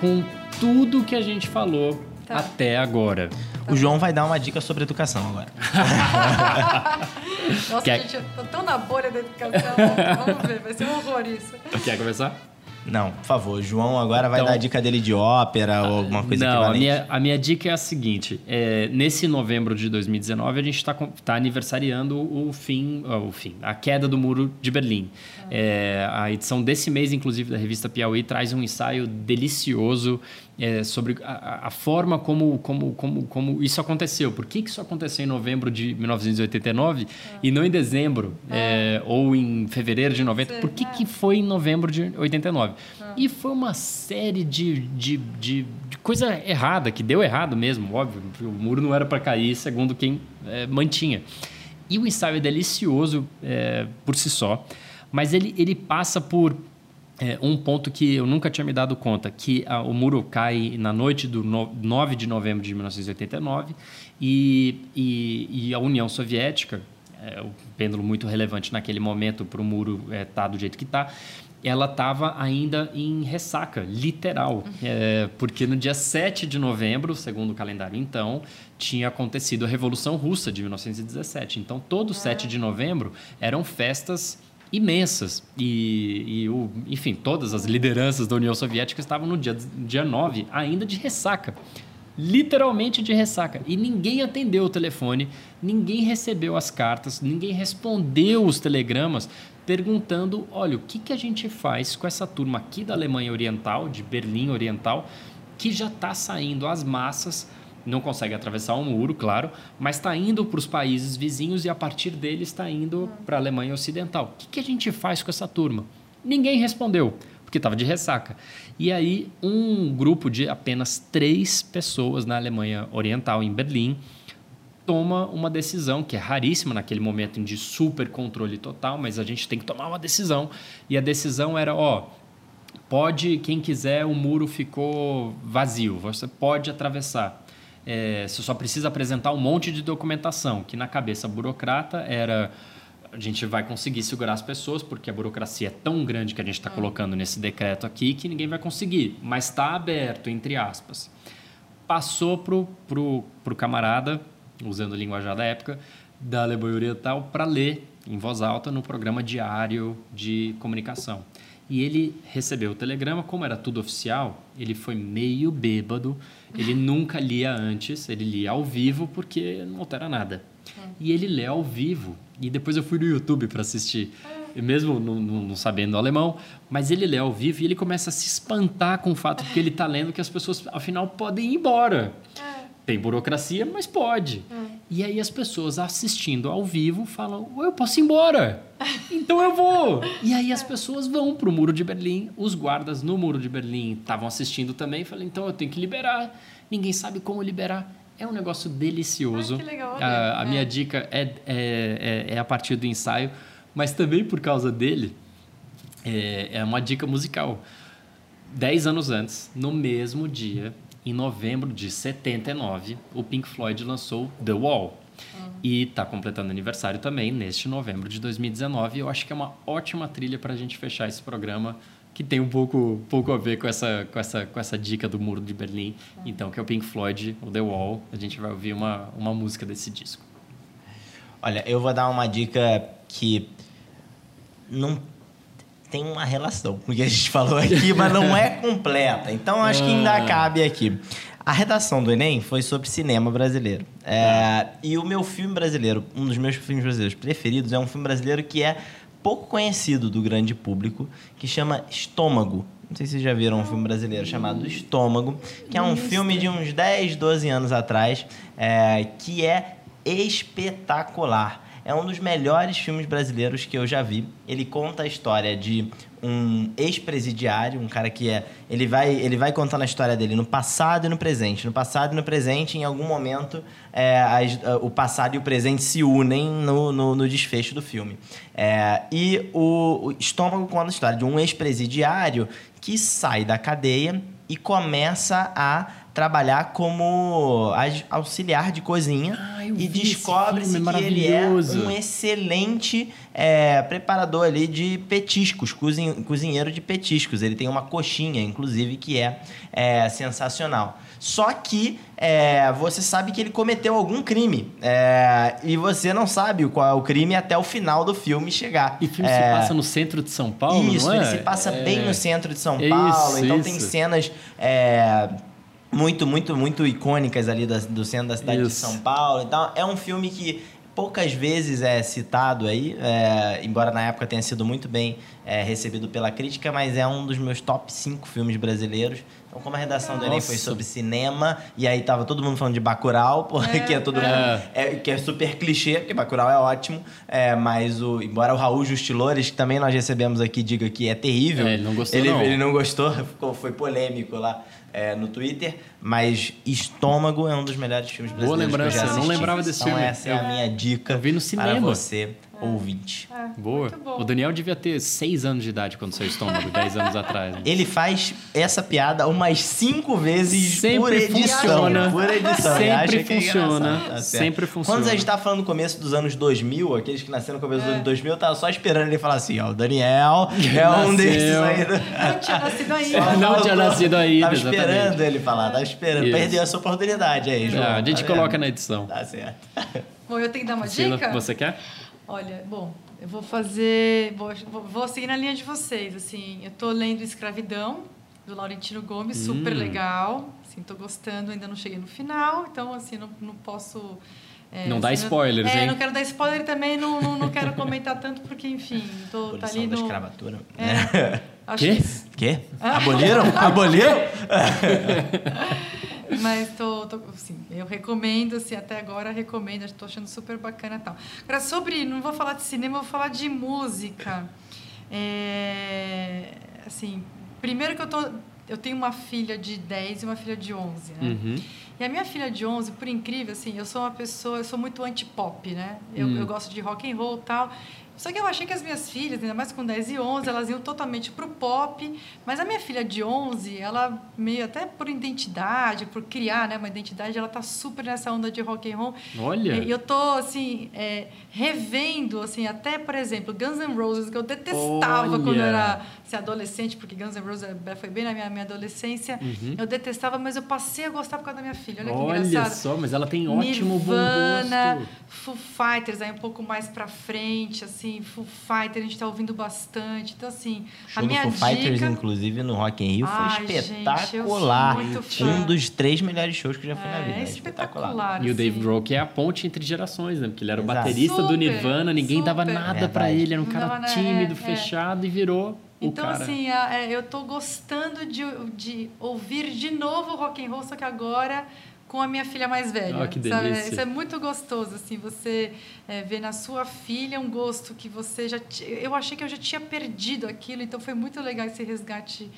com tudo que a gente falou
Tá.
até agora.
O João vai dar uma dica sobre educação agora.
Nossa,
Quer-
gente, eu tô tão na bolha da educação. Vamos ver, vai ser um horror isso.
Quer começar?
Não, por favor, o João agora vai
Então-
dar a dica dele de ópera ou alguma coisa
Não, a
equivalente.
minha, a minha dica é a seguinte: é, nesse novembro de 2019, a gente está tá aniversariando o fim, o fim, a queda do muro de Berlim. É, a edição desse mês, inclusive, da revista Piauí, traz um ensaio delicioso é, sobre a, a- forma como, como, como, como isso aconteceu. Por que, que isso aconteceu em novembro de 1989 e não em dezembro é, ou em fevereiro de 90?
Sei,
Por que,
é.
que foi em novembro de 89? E foi uma série de, de, de, de coisa errada, que deu errado mesmo, óbvio. O muro não era para cair, segundo quem é, mantinha. E o ensaio é delicioso é, por si só, mas ele, ele passa por é, um ponto que eu nunca tinha me dado conta, que a- o muro cai na noite do no, 9 de novembro de 1989 e, e, e a União Soviética, é, o pêndulo muito relevante naquele momento para o muro estar do jeito que está, ela estava ainda em ressaca, literal. É, porque no dia 7 de novembro, segundo o calendário então, tinha acontecido a Revolução Russa de 1917. Então, todo 7 de novembro eram festas imensas. E, e o, enfim, todas as lideranças da União Soviética estavam no dia, dia 9 ainda de ressaca. Literalmente de ressaca. E ninguém atendeu o telefone, ninguém recebeu as cartas, ninguém respondeu os telegramas perguntando: olha, o que, que a gente faz com essa turma aqui da Alemanha Oriental, de Berlim Oriental, que já está saindo às massas não consegue atravessar o muro, claro, mas está indo para os países vizinhos e a partir deles está indo para a Alemanha Ocidental. O que, que a gente faz com essa turma? Ninguém respondeu, porque estava de ressaca. E aí, um grupo de apenas três pessoas na Alemanha Oriental, em Berlim, toma uma decisão que é raríssima naquele momento de super controle total, mas a gente tem que tomar uma decisão. E a decisão era, ó, pode, quem quiser, o muro ficou vazio, você pode atravessar. É, você só precisa apresentar um monte de documentação, que na cabeça burocrata era a gente vai conseguir segurar as pessoas, porque a burocracia é tão grande que a gente está colocando nesse decreto aqui que ninguém vai conseguir, mas está aberto, entre aspas. Passou pro, pro, pro camarada, usando o linguajar da época, da Alemanha Oriental, para ler em voz alta no programa diário de comunicação. E ele recebeu o telegrama, como era tudo oficial, ele foi meio bêbado, ele nunca lia antes, ele lia ao vivo porque não altera nada. E ele lê ao vivo, e depois eu fui no YouTube para assistir, e mesmo não, não- não sabendo alemão, mas ele lê ao vivo e ele começa a se espantar com o fato que ele está lendo que as pessoas, afinal, podem ir embora. Tem burocracia, mas pode. E aí as pessoas assistindo ao vivo falam: eu posso ir embora. Então eu vou. E aí as pessoas vão pro Muro de Berlim. Os guardas no Muro de Berlim estavam assistindo também. Falei: então eu tenho que liberar. Ninguém sabe como liberar. É um negócio delicioso.
Ah, que legal,
a, a
é.
minha dica é, é, é, é a partir do ensaio, mas também por causa dele. É, é uma dica musical. Dez anos antes, no mesmo dia, em novembro de 79, o Pink Floyd lançou The Wall. E está completando aniversário também neste novembro de 2019. Eu acho que é uma ótima trilha para a gente fechar esse programa, que tem um pouco, pouco a ver com essa, com, essa, com essa dica do Muro de Berlim. Então, que é o Pink Floyd, o The Wall. A gente vai ouvir uma, uma música desse disco.
Olha, eu vou dar uma dica que não tem uma relação com o que a gente falou aqui, mas não é completa. Então acho que ainda
Ah.
cabe aqui. A redação do Enem foi sobre cinema brasileiro. É, e o meu filme brasileiro, um dos meus filmes brasileiros preferidos, é um filme brasileiro que é pouco conhecido do grande público, que chama Estômago. Não sei se vocês já viram um filme brasileiro chamado Estômago, que é um filme de uns 10, 12 anos atrás, é, que é espetacular. É um dos melhores filmes brasileiros que eu já vi. Ele conta a história de um ex-presidiário, um cara que é. Ele vai, ele vai contando a história dele no passado e no presente. No passado e no presente, em algum momento, é, as- o passado e o presente se unem no, no, no desfecho do filme. É, e o, o Estômago conta a história de um ex-presidiário que sai da cadeia e começa a trabalhar como auxiliar de cozinha
Ah,
e descobre-se que ele é um excelente é, preparador ali de petiscos, cozin- cozinheiro de petiscos. Ele tem uma coxinha, inclusive, que é, é, sensacional. Só que é, você sabe que ele cometeu algum crime. é, e você não sabe qual é o crime até o final do filme chegar.
E o filme
É,
se passa no centro de São Paulo,
isso,
não é?
ele se passa
É.
bem no centro de São
Isso,
Paulo. Então tem
isso.
cenas é, muito, muito, muito icônicas ali da- do centro da cidade de
Isso.
São Paulo. Então é um filme que poucas vezes é citado aí, é, embora na época tenha sido muito bem é, recebido pela crítica, mas é um dos meus top 5 filmes brasileiros. Então, como a redação do Enem foi
Nossa.
sobre cinema, e aí tava todo mundo falando de Bacurau, porque é, todo
é.
mundo é, que é super clichê, porque Bacurau é ótimo, é, mas o, embora o Raul Justilores, que também nós recebemos aqui, diga que é terrível.
É, ele não gostou,
ele,
não.
Ele não gostou, ficou, foi polêmico lá é, no Twitter, mas Estômago é um dos melhores filmes
Boa
brasileiros
lembrança,
que eu já
eu não
assisti.
lembrava desse
então,
filme.
essa é a minha dica
eu vi no
para
cinema.
você, ouvinte.
É,
Boa.
Muito bom.
O Daniel devia ter seis anos de idade quando saiu estômago, 10 anos atrás. né?
Ele faz essa piada umas cinco vezes
Sempre
por edição.
funciona.
Por edição.
Sempre
é
funciona.
engraçado, tá.
Sempre funciona.
Quando a gente tá falando no começo dos anos 2000, aqueles que nasceram no começo dos anos 2000, eu tava só esperando ele falar assim, ó, o Daniel é um desses aí. do-
Não tinha nascido ainda.
Só
Não tinha nascido ainda,
Tava
exatamente.
esperando ele falar, tava esperando.
Isso.
Perdeu essa oportunidade aí, João.
Ah, a gente
tá
coloca
vendo?
na edição.
Tá certo.
Bom, eu tenho que dar uma
Priscila,
dica?
você quer?
Olha, bom, eu vou fazer. Vou, vou- seguir na linha de vocês. Assim, eu tô lendo Escravidão, do Laurentino Gomes, super
Hum.
legal. Assim, tô gostando, ainda não cheguei no final, então, assim, não, não posso. é,
Não dá
assim,
spoilers,
é,
hein?
não quero dar spoiler também, não, não, não quero comentar tanto, porque, enfim, tô, tá
Abolição
ali
da
no.
escravatura.
É, acho
Quê?
que
Quê? Aboliram? Aboliram?
Mas tô, tô assim, eu recomendo, assim, até agora recomendo, estou achando super bacana e tal. Agora, sobre, não vou falar de cinema, vou falar de música. É, assim, primeiro que eu tô, eu tenho uma filha de 10 e uma filha de 11, né?
Uhum.
E a minha filha de 11, por incrível, assim, eu sou uma pessoa, eu sou muito anti-pop, né? Eu,
Hum.
eu gosto de rock and roll e tal. Só que eu achei que as minhas filhas, ainda mais com 10 e 11, elas iam totalmente pro pop. Mas a minha filha de 11, ela meio até por identidade, por criar né, uma identidade, ela tá super nessa onda de rock and roll.
Olha.
E eu tô, assim, é, revendo, assim, até, por exemplo, Guns N' Roses, que eu detestava
Olha.
quando eu era assim, adolescente, porque Guns N' Roses é- foi bem na minha, minha adolescência.
Uhum.
Eu detestava, mas eu passei a gostar por causa da minha filha. Olha que
Olha
engraçado.
só, mas ela tem ótimo
Nirvana,
bom gosto.
Foo Fighters, aí um pouco mais pra frente, assim, Foo Fighters a gente tá ouvindo bastante. Então, assim,
Show
a
do
minha
Foo Fighters,
dica...
inclusive, no Rock in Rio,
Ai,
foi
gente,
espetacular.
muito fã.
um dos três melhores shows que eu já fui na vida.
É,
É
espetacular.
E o Dave
assim.
Grohl, que é a ponte entre gerações, né? Porque ele era o baterista do
Super,
Nirvana, ninguém dava
super.
nada pra
Verdade.
ele, era um cara
dava nada,
tímido,
é, é.
fechado e virou
Então,
o cara.
assim, é, eu tô gostando de, de ouvir de novo rock and roll, só que agora com a minha filha mais velha.
Oh, que
sabe?
delícia.
Isso é muito gostoso, assim, você é, ver na sua filha um gosto que você já... ti- Eu achei que eu já tinha perdido aquilo, então foi muito legal esse resgate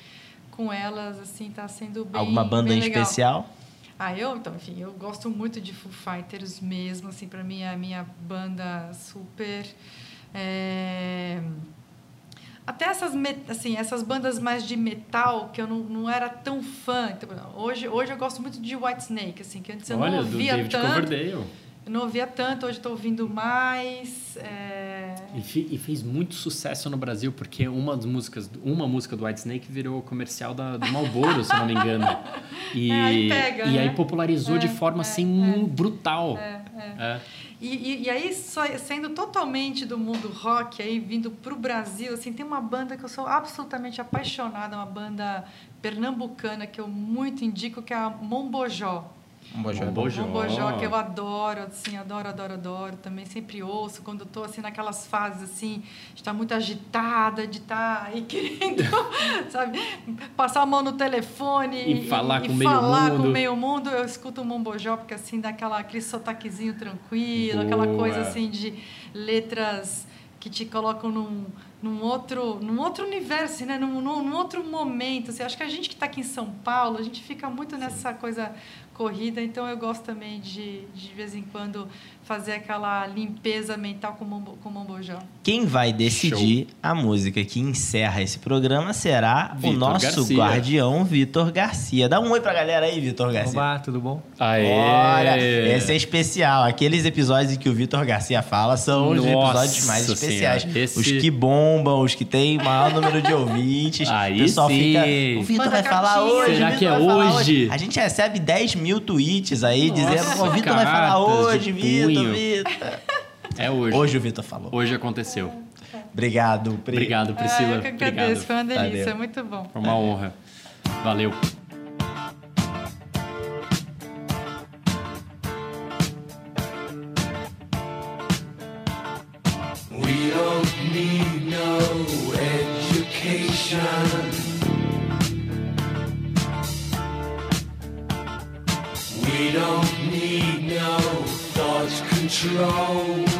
com elas, assim, tá sendo bem
Alguma banda
bem
em
legal.
especial?
Ah, eu, então, enfim, eu gosto muito de Foo Fighters mesmo, assim, para mim é a minha banda super... é, Até essas, assim, essas bandas mais de metal, que eu não, não era tão fã. Então, hoje, hoje eu gosto muito de Whitesnake, assim, que antes eu
Olha,
não
do
ouvia
David
tanto.
Coverdale.
Eu não ouvia tanto, hoje estou ouvindo mais. é,
E, fe- e fez muito sucesso no Brasil, porque uma das músicas, uma música do Whitesnake virou comercial da, do Marlboro, se não me engano. E,
É, aí pega,
e
né?
aí popularizou de
É,
forma
é,
assim
é.
brutal.
E, e, e aí, sendo totalmente do mundo rock, aí vindo para o Brasil, assim, tem uma banda que eu sou absolutamente apaixonada, uma banda pernambucana que eu muito indico, que é a Mombojó.
Um bom jogo.
Mombojó.
Mombojó, que eu adoro, assim, adoro, adoro, adoro. Também sempre ouço quando eu tô, assim, naquelas fases, assim, de estar muito agitada, de estar aí querendo, sabe, passar a mão no telefone
E falar com
e
meio
falar
mundo.
com meio mundo. Eu escuto o Mombojó, porque, assim, dá aquela, aquele sotaquezinho tranquilo, aquela
Boa.
coisa, assim, de letras que te colocam num, num, outro, num outro universo, né? num, num, num outro momento. Assim, acho que a gente que está aqui em São Paulo, a gente fica muito nessa coisa corrida, então eu gosto também de, de vez em quando, fazer aquela limpeza mental com o Mombo- com o Mombojó.
Quem vai decidir a música que encerra esse programa será o
Vitor
nosso
Garcia.
guardião Vitor Garcia. Dá um oi pra galera aí, Vitor Garcia.
Olá, tudo bom?
Aê!
Olha, esse é especial. Aqueles episódios em que o Vitor Garcia fala são os
Nossa
episódios mais especiais.
Esse-
Os que bombam, os que têm o maior número de ouvintes.
Aí
o pessoal
sim.
fica. O Vitor vai falar hoje.
Será
o
que é
falar
hoje?
A gente recebe 10 mil tweets aí
Nossa,
dizendo: o Vitor vai falar hoje, Vitor. Vitor.
É hoje.
Hoje o Vitor falou.
Hoje aconteceu.
Obrigado, Pri.
Obrigado,
Ah,
Priscila.
eu que agradeço,
Obrigado.
foi uma delícia,
Valeu.
muito bom.
Foi uma honra. Valeu.
Control.